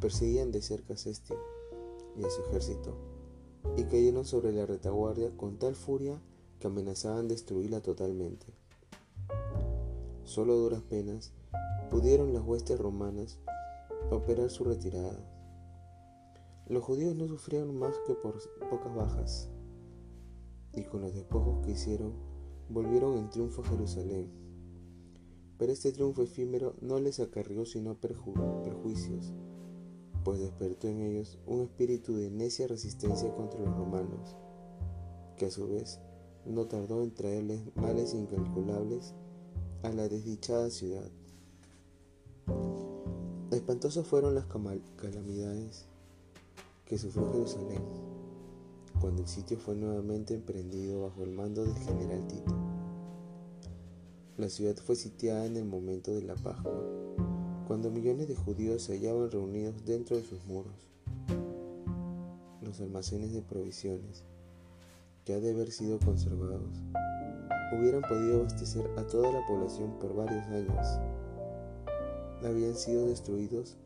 perseguían de cerca a Cestio y a su ejército, y cayeron sobre la retaguardia con tal furia que amenazaban destruirla totalmente. Solo duras penas pudieron las huestes romanas operar su retirada. Los judíos no sufrieron más que por pocas bajas, y con los despojos que hicieron, volvieron en triunfo a Jerusalén. Pero este triunfo efímero no les acarrió sino perjuicios, pues despertó en ellos un espíritu de necia resistencia contra los romanos, que a su vez no tardó en traerles males incalculables a la desdichada ciudad. Espantosas fueron las calamidades que sufrió Jerusalén cuando el sitio fue nuevamente emprendido bajo el mando del general Tito. La ciudad fue sitiada en el momento de la Pascua, cuando millones de judíos se hallaban reunidos dentro de sus muros. Los almacenes de provisiones, ha de haber sido conservados, hubieran podido abastecer a toda la población por varios años. Habían sido destruidos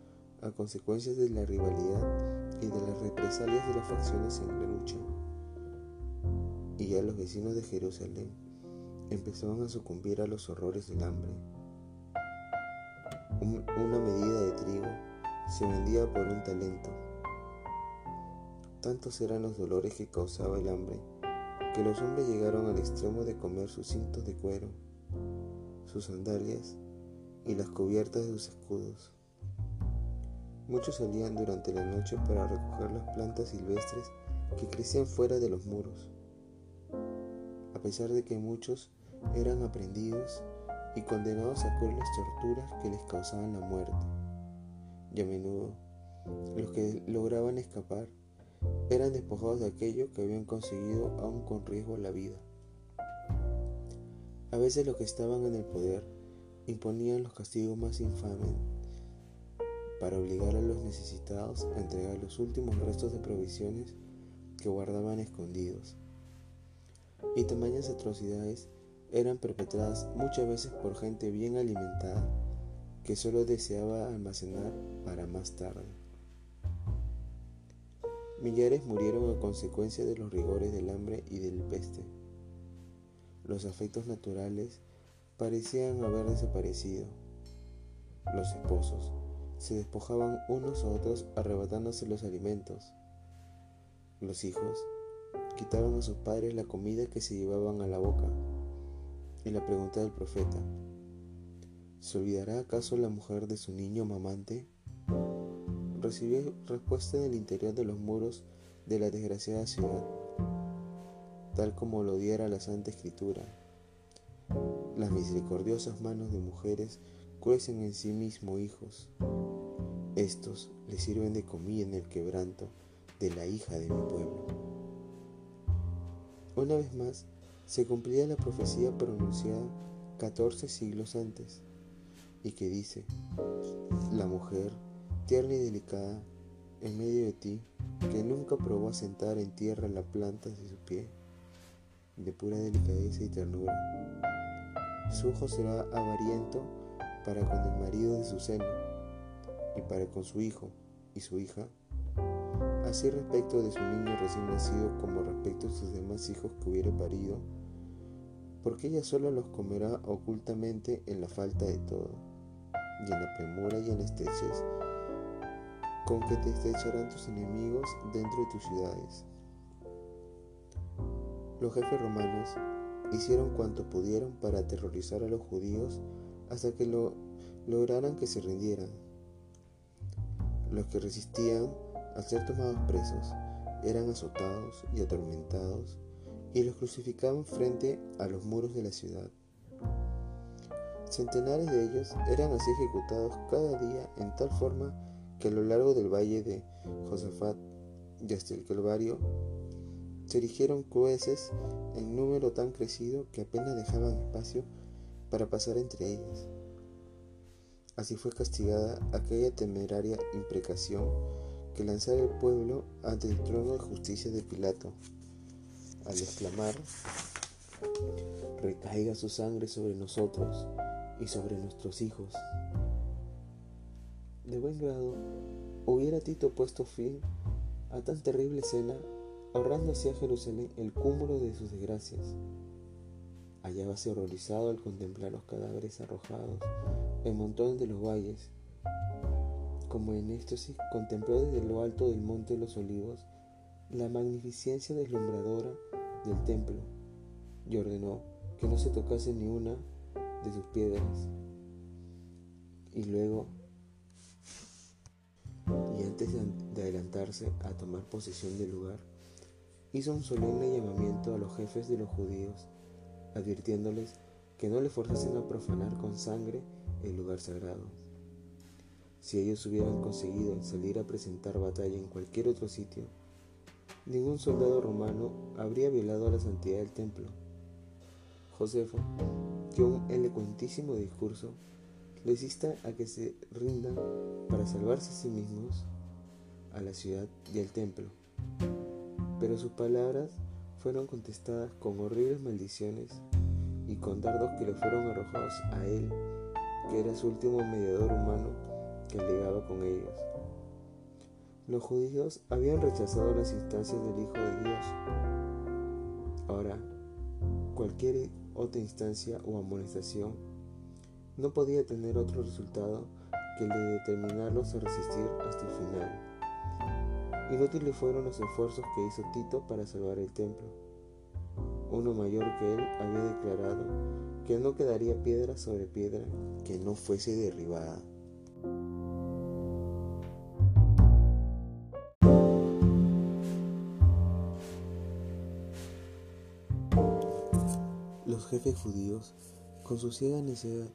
a consecuencia de la rivalidad y de las represalias de las facciones en la lucha. Y ya los vecinos de Jerusalén empezaban a sucumbir a los horrores del hambre. Una medida de trigo se vendía por un talento. Tantos eran los dolores que causaba el hambre que los hombres llegaron al extremo de comer sus cintos de cuero, sus sandalias y las cubiertas de sus escudos. Muchos salían durante la noche para recoger las plantas silvestres que crecían fuera de los muros. A pesar de que muchos eran aprendidos y condenados a crueles torturas que les causaban la muerte, y a menudo los que lograban escapar eran despojados de aquello que habían conseguido aún con riesgo la vida. A veces los que estaban en el poder imponían los castigos más infames para obligar a los necesitados a entregar los últimos restos de provisiones que guardaban escondidos. Y tamañas atrocidades eran perpetradas muchas veces por gente bien alimentada que solo deseaba almacenar para más tarde. Millares murieron a consecuencia de los rigores del hambre y del peste. Los afectos naturales parecían haber desaparecido. Los esposos se despojaban unos a otros arrebatándose los alimentos. Los hijos quitaban a sus padres la comida que se llevaban a la boca. Y la pregunta del profeta, ¿se olvidará acaso la mujer de su niño mamante? recibió respuesta del interior de los muros de la desgraciada ciudad, tal como lo diera la Santa Escritura. Las misericordiosas manos de mujeres cuecen en sí mismo hijos. Estos le sirven de comida en el quebranto de la hija de mi pueblo. Una vez más, se cumplía la profecía pronunciada 14 siglos antes, y que dice, la mujer tierna y delicada, en medio de ti, que nunca probó a sentar en tierra la planta de su pie, de pura delicadeza y ternura. Su ojo será avariento para con el marido de su seno, y para con su hijo y su hija, así respecto de su niño recién nacido como respecto de sus demás hijos que hubiere parido, porque ella sola los comerá ocultamente en la falta de todo, y en la premura y en la estrechez con que te estrecharán tus enemigos dentro de tus ciudades. Los jefes romanos hicieron cuanto pudieron para aterrorizar a los judíos hasta que lo lograran que se rindieran. Los que resistían al ser tomados presos eran azotados y atormentados y los crucificaban frente a los muros de la ciudad. Centenares de ellos eran así ejecutados cada día en tal forma que a lo largo del valle de Josafat y hasta el Calvario se erigieron coheces en número tan crecido que apenas dejaban espacio para pasar entre ellas. Así fue castigada aquella temeraria imprecación que lanzara el pueblo ante el trono de justicia de Pilato, al exclamar, recaiga su sangre sobre nosotros y sobre nuestros hijos. De buen grado, hubiera Tito puesto fin a tan terrible escena, ahorrando hacia Jerusalén el cúmulo de sus desgracias. Hallábase horrorizado al contemplar los cadáveres arrojados en montones de los valles. Como en éxtasis, contempló desde lo alto del monte de los olivos la magnificencia deslumbradora del templo y ordenó que no se tocase ni una de sus piedras. Y luego, y antes de adelantarse a tomar posesión del lugar, hizo un solemne llamamiento a los jefes de los judíos, advirtiéndoles que no le forzasen a profanar con sangre el lugar sagrado. Si ellos hubieran conseguido salir a presentar batalla en cualquier otro sitio, ningún soldado romano habría violado la santidad del templo. Josefo dio un elocuentísimo discurso, les insta a que se rindan para salvarse a sí mismos, a la ciudad y al templo. Pero sus palabras fueron contestadas con horribles maldiciones y con dardos que le fueron arrojados a él que era su último mediador humano que ligaba con ellos. Los judíos habían rechazado las instancias del Hijo de Dios. Ahora, cualquier otra instancia o amonestación no podía tener otro resultado que el de determinarlos a resistir hasta el final. Inútiles fueron los esfuerzos que hizo Tito para salvar el templo. Uno mayor que él había declarado que no quedaría piedra sobre piedra que no fuese derribada. Jefes judíos, con su ciega necedad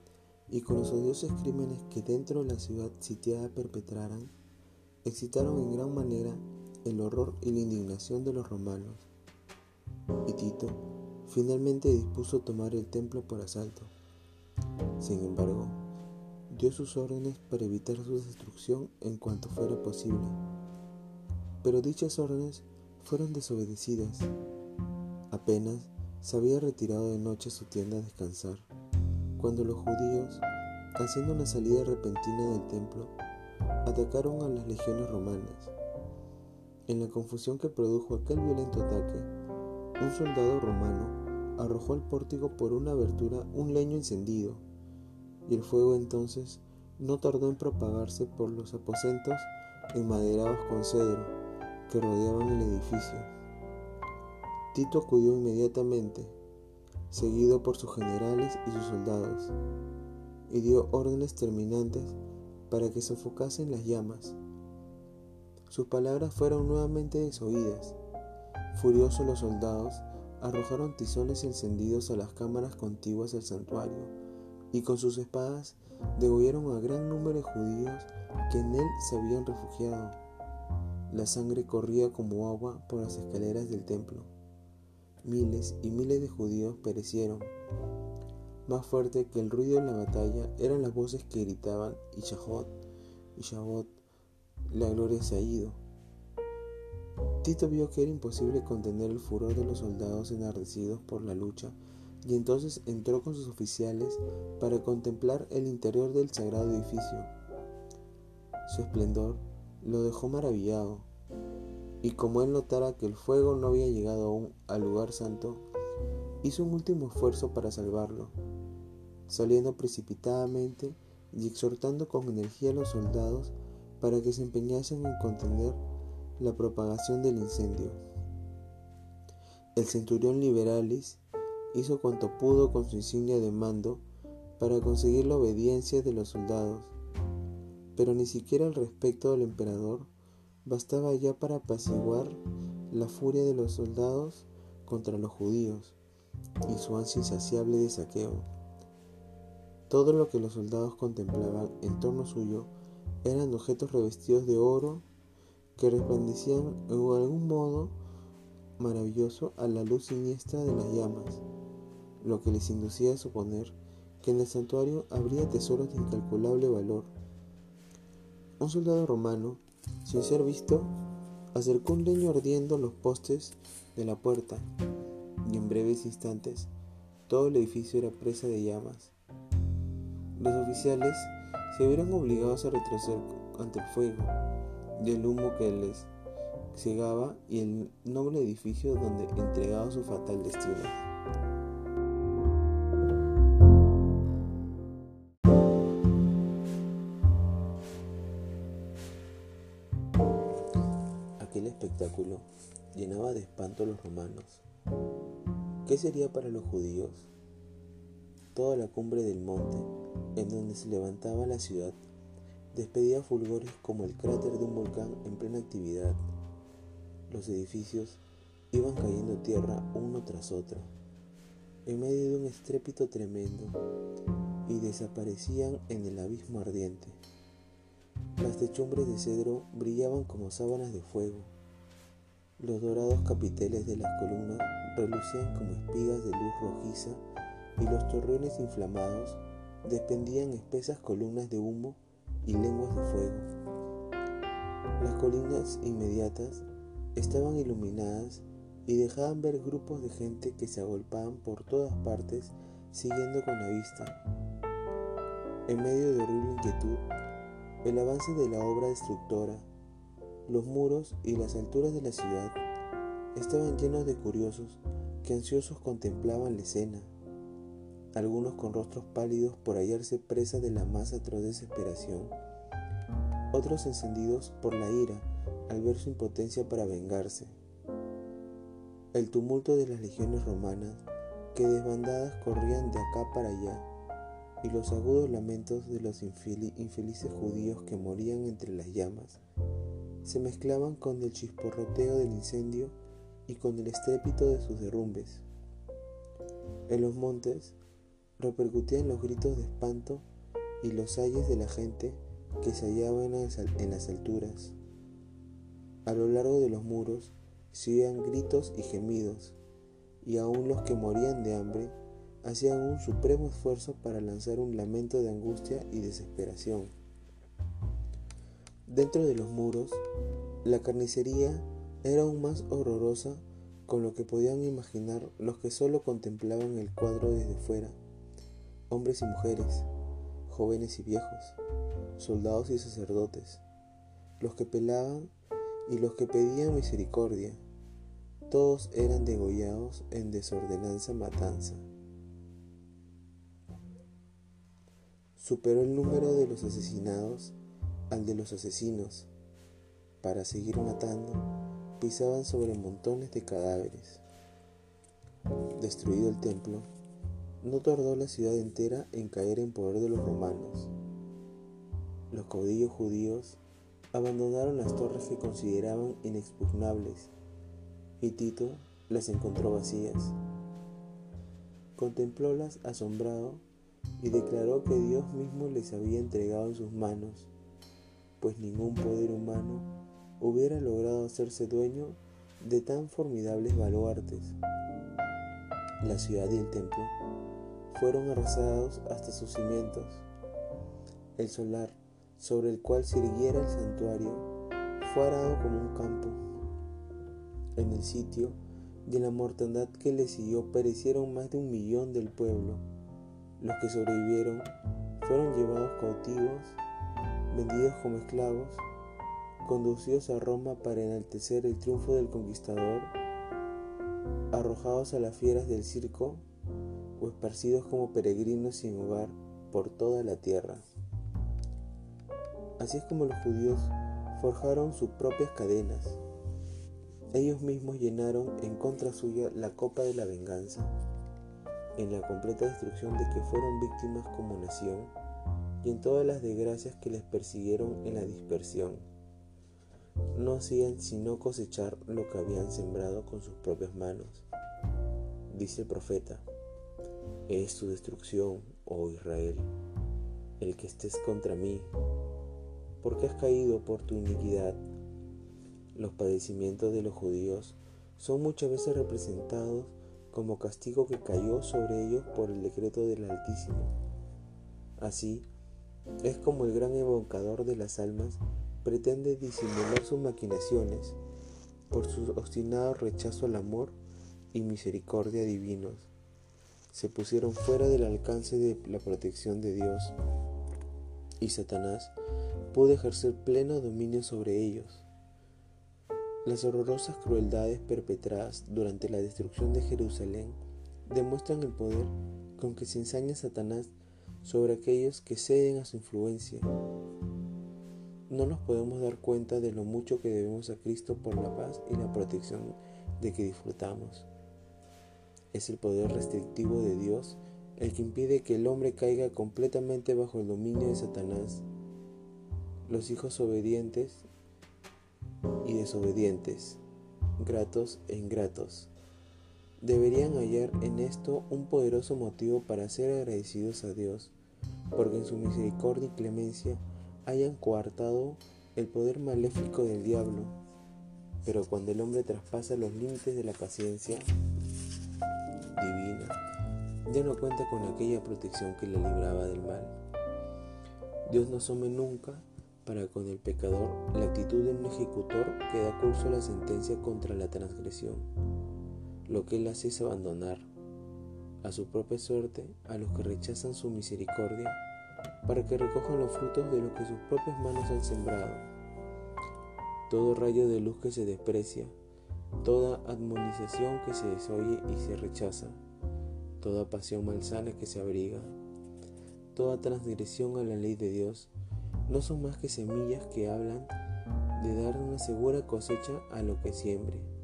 y con los odiosos crímenes que dentro de la ciudad sitiada perpetraran, excitaron en gran manera el horror y la indignación de los romanos. Y Tito, Finalmente dispuso tomar el templo por asalto. Sin embargo, dio sus órdenes para evitar su destrucción en cuanto fuera posible. Pero dichas órdenes fueron desobedecidas. Apenas se había retirado de noche a su tienda a descansar, cuando los judíos, haciendo una salida repentina del templo, atacaron a las legiones romanas. En la confusión que produjo aquel violento ataque, un soldado romano arrojó al pórtico por una abertura un leño encendido, y el fuego entonces no tardó en propagarse por los aposentos enmaderados con cedro que rodeaban el edificio. Tito acudió inmediatamente, seguido por sus generales y sus soldados, y dio órdenes terminantes para que sofocasen las llamas. Sus palabras fueron nuevamente desoídas. Furiosos los soldados arrojaron tizones encendidos a las cámaras contiguas del santuario y con sus espadas degollaron a gran número de judíos que en él se habían refugiado. La sangre corría como agua por las escaleras del templo. Miles y miles de judíos perecieron. Más fuerte que el ruido de la batalla eran las voces que gritaban Ishahot, Ishabot, la gloria se ha ido. Tito vio que era imposible contener el furor de los soldados enardecidos por la lucha y entonces entró con sus oficiales para contemplar el interior del sagrado edificio. Su esplendor lo dejó maravillado, y como él notara que el fuego no había llegado aún al lugar santo, hizo un último esfuerzo para salvarlo, saliendo precipitadamente y exhortando con energía a los soldados para que se empeñasen en contener la propagación del incendio. El centurión Liberalis hizo cuanto pudo con su insignia de mando para conseguir la obediencia de los soldados, pero ni siquiera el respeto del emperador bastaba ya para apaciguar la furia de los soldados contra los judíos y su ansia insaciable de saqueo. Todo lo que los soldados contemplaban en torno suyo eran objetos revestidos de oro que resplandecían en algún modo maravilloso a la luz siniestra de las llamas, lo que les inducía a suponer que en el santuario habría tesoros de incalculable valor. Un soldado romano, sin ser visto, acercó un leño ardiendo los postes de la puerta y en breves instantes todo el edificio era presa de llamas. Los oficiales se vieron obligados a retroceder ante el fuego y el humo que les cegaba y el noble edificio donde entregaba su fatal destino. Romanos. ¿Qué sería para los judíos? Toda la cumbre del monte, en donde se levantaba la ciudad, despedía fulgores como el cráter de un volcán en plena actividad. Los edificios iban cayendo tierra uno tras otro, en medio de un estrépito tremendo, y desaparecían en el abismo ardiente. Las techumbres de cedro brillaban como sábanas de fuego. Los dorados capiteles de las columnas relucían como espigas de luz rojiza y los torreones inflamados despendían espesas columnas de humo y lenguas de fuego. Las colinas inmediatas estaban iluminadas y dejaban ver grupos de gente que se agolpaban por todas partes siguiendo con la vista. En medio de horrible inquietud, el avance de la obra destructora, los muros y las alturas de la ciudad estaban llenos de curiosos que ansiosos contemplaban la escena, algunos con rostros pálidos por hallarse presa de la más atroz desesperación, otros encendidos por la ira al ver su impotencia para vengarse. El tumulto de las legiones romanas, que desbandadas corrían de acá para allá, y los agudos lamentos de los infelices judíos que morían entre las llamas, se mezclaban con el chisporroteo del incendio y con el estrépito de sus derrumbes. En los montes repercutían los gritos de espanto y los ayes de la gente que se hallaban en las alturas. A lo largo de los muros se oían gritos y gemidos, y aún los que morían de hambre hacían un supremo esfuerzo para lanzar un lamento de angustia y desesperación. Dentro de los muros, la carnicería era aún más horrorosa con lo que podían imaginar los que solo contemplaban el cuadro desde fuera, hombres y mujeres, jóvenes y viejos, soldados y sacerdotes, los que pelaban y los que pedían misericordia, todos eran degollados en desordenanza matanza. Superó el número de los asesinados al de los asesinos. Para seguir matando, pisaban sobre montones de cadáveres. Destruido el templo, no tardó la ciudad entera en caer en poder de los romanos. Los caudillos judíos abandonaron las torres que consideraban inexpugnables y Tito las encontró vacías. Contemplólas asombrado y declaró que Dios mismo les había entregado en sus manos, pues ningún poder humano hubiera logrado hacerse dueño de tan formidables baluartes. La ciudad y el templo fueron arrasados hasta sus cimientos. El solar sobre el cual se el santuario fue arado como un campo. En el sitio de la mortandad que le siguió perecieron más de un millón del pueblo. Los que sobrevivieron fueron llevados cautivos, vendidos como esclavos, conducidos a Roma para enaltecer el triunfo del conquistador, arrojados a las fieras del circo o esparcidos como peregrinos sin hogar por toda la tierra. Así es como los judíos forjaron sus propias cadenas. Ellos mismos llenaron en contra suya la copa de la venganza, en la completa destrucción de que fueron víctimas como nación y en todas las desgracias que les persiguieron en la dispersión. No hacían sino cosechar lo que habían sembrado con sus propias manos. Dice el profeta, es tu destrucción, oh Israel, el que estés contra mí, porque has caído por tu iniquidad. Los padecimientos de los judíos son muchas veces representados como castigo que cayó sobre ellos por el decreto del Altísimo. Así, es como el gran evocador de las almas pretende disimular sus maquinaciones por su obstinado rechazo al amor y misericordia divinos. Se pusieron fuera del alcance de la protección de Dios y Satanás pudo ejercer pleno dominio sobre ellos. Las horrorosas crueldades perpetradas durante la destrucción de Jerusalén demuestran el poder con que se ensaña Satanás sobre aquellos que ceden a su influencia. No nos podemos dar cuenta de lo mucho que debemos a Cristo por la paz y la protección de que disfrutamos. Es el poder restrictivo de Dios el que impide que el hombre caiga completamente bajo el dominio de Satanás. Los hijos obedientes y desobedientes, gratos e ingratos, deberían hallar en esto un poderoso motivo para ser agradecidos a Dios, porque en su misericordia y clemencia hayan coartado el poder maléfico del diablo. Pero cuando el hombre traspasa los límites de la paciencia divina, ya no cuenta con aquella protección que le libraba del mal. Dios no asome nunca para con el pecador la actitud de un ejecutor que da curso a la sentencia contra la transgresión. Lo que él hace es abandonar a su propia suerte a los que rechazan su misericordia para que recojan los frutos de lo que sus propias manos han sembrado. Todo rayo de luz que se desprecia, toda admonización que se desoye y se rechaza, toda pasión malsana que se abriga, toda transgresión a la ley de Dios, no son más que semillas que hablan de dar una segura cosecha a lo que siembre.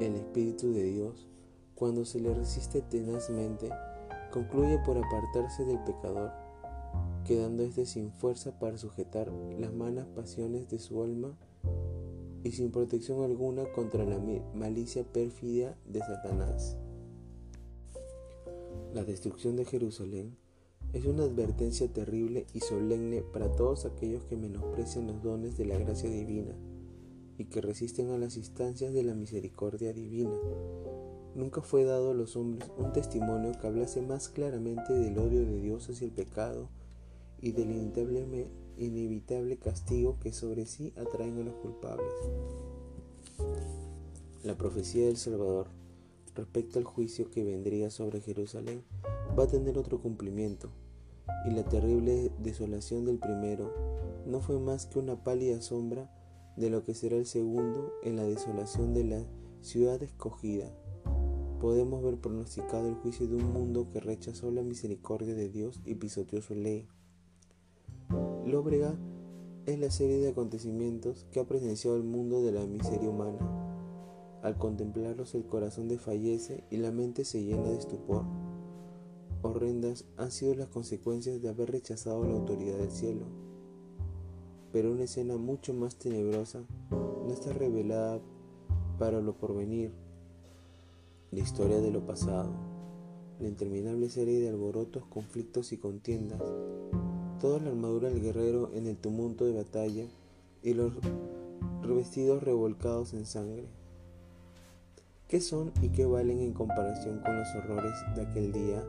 El Espíritu de Dios, cuando se le resiste tenazmente, concluye por apartarse del pecador, quedando éste sin fuerza para sujetar las malas pasiones de su alma y sin protección alguna contra la malicia pérfida de Satanás. La destrucción de Jerusalén es una advertencia terrible y solemne para todos aquellos que menosprecian los dones de la gracia divina y que resisten a las instancias de la misericordia divina. Nunca fue dado a los hombres un testimonio que hablase más claramente del odio de Dios hacia el pecado y del inevitable, castigo que sobre sí atraen a los culpables. La profecía del Salvador respecto al juicio que vendría sobre Jerusalén va a tener otro cumplimiento y la terrible desolación del primero no fue más que una pálida sombra de lo que será el segundo en la desolación de la ciudad escogida. Podemos ver pronosticado el juicio de un mundo que rechazó la misericordia de Dios y pisoteó su ley. Lóbrega es la serie de acontecimientos que ha presenciado el mundo de la miseria humana. Al contemplarlos el corazón desfallece y la mente se llena de estupor horrendas han sido las consecuencias de haber rechazado la autoridad del cielo. Pero una escena mucho más tenebrosa no está revelada para lo porvenir, la historia de lo pasado, la interminable serie de alborotos, conflictos y contiendas, toda la armadura del guerrero en el tumulto de batalla y los revestidos revolcados en sangre. ¿Qué son y qué valen en comparación con los horrores de aquel día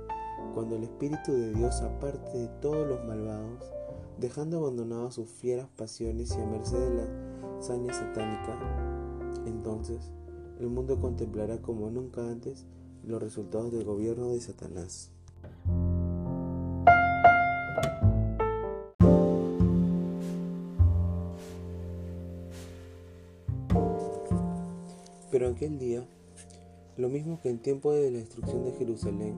cuando el Espíritu de Dios aparte de todos los malvados, dejando abandonadas sus fieras pasiones y a merced de la saña satánica, entonces el mundo contemplará como nunca antes los resultados del gobierno de Satanás. Pero aquel día, lo mismo que en tiempo de la destrucción de Jerusalén,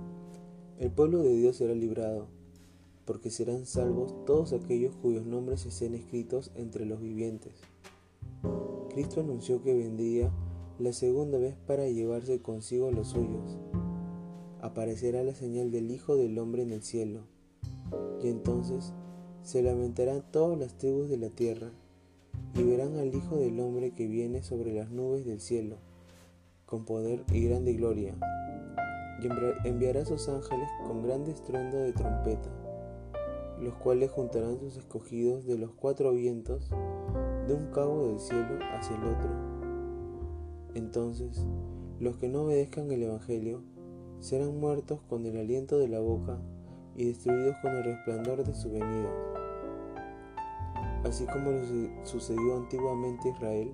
el pueblo de Dios será librado, porque serán salvos todos aquellos cuyos nombres estén escritos entre los vivientes. Cristo anunció que vendría la segunda vez para llevarse consigo los suyos. Aparecerá la señal del Hijo del Hombre en el cielo, y entonces se lamentarán todas las tribus de la tierra, y verán al Hijo del Hombre que viene sobre las nubes del cielo, con poder y grande gloria y enviará a sus ángeles con gran estruendo de trompeta, los cuales juntarán sus escogidos de los cuatro vientos de un cabo del cielo hacia el otro. Entonces, los que no obedezcan el Evangelio serán muertos con el aliento de la boca y destruidos con el resplandor de su venida. Así como sucedió antiguamente a Israel,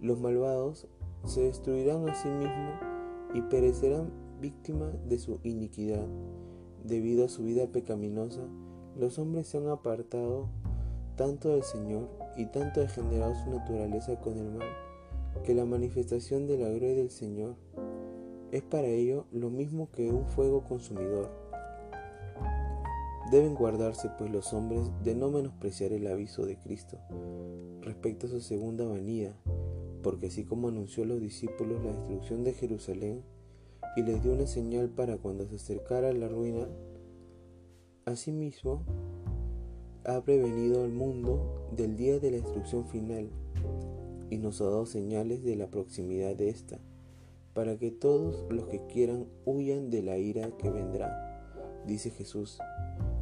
los malvados se destruirán a sí mismos y perecerán víctimas de su iniquidad. Debido a su vida pecaminosa, los hombres se han apartado tanto del Señor y tanto degenerado su naturaleza con el mal, que la manifestación de la gloria del Señor es para ello lo mismo que un fuego consumidor. Deben guardarse pues los hombres de no menospreciar el aviso de Cristo respecto a su segunda venida, porque así como anunció a los discípulos la destrucción de Jerusalén y les dio una señal para cuando se acercara la ruina, asimismo ha prevenido al mundo del día de la destrucción final y nos ha dado señales de la proximidad de esta, para que todos los que quieran huyan de la ira que vendrá, dice Jesús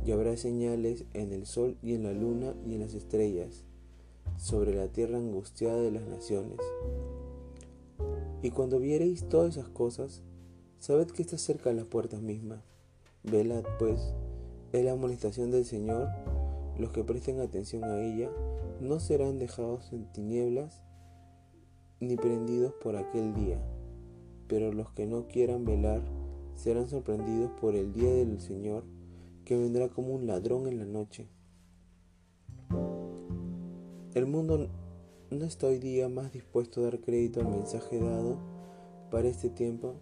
y habrá señales en el sol y en la luna y en las estrellas, sobre la tierra angustiada de las naciones. Y cuando viereis todas esas cosas, sabed que está cerca las puertas mismas. Velad, pues, es la amonestación del Señor, los que presten atención a ella no serán dejados en tinieblas ni prendidos por aquel día, pero los que no quieran velar serán sorprendidos por el día del Señor que vendrá como un ladrón en la noche. El mundo no está hoy día más dispuesto a dar crédito al mensaje dado para este tiempo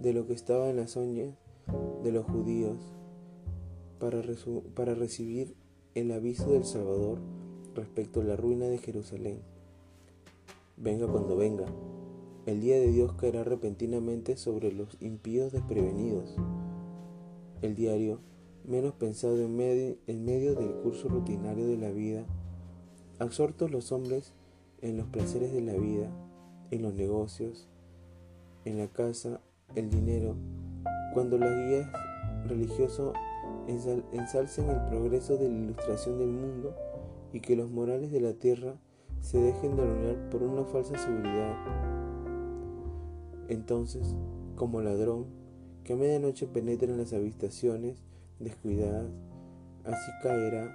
de lo que estaba en las oñas de los judíos para, recibir el aviso del Salvador respecto a la ruina de Jerusalén. Venga cuando venga, el día de Dios caerá repentinamente sobre los impíos desprevenidos. El diario menos pensado en medio, del curso rutinario de la vida, absortos los hombres en los placeres de la vida, en los negocios, en la casa, el dinero, cuando las guías religiosos ensalcen el progreso de la ilustración del mundo y que los morales de la tierra se dejen de arruinar por una falsa seguridad. Entonces, como ladrón, que a medianoche penetra en las habitaciones descuidadas, así caerá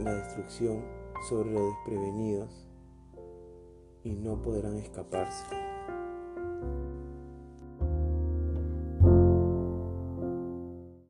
la destrucción sobre los desprevenidos y no podrán escaparse.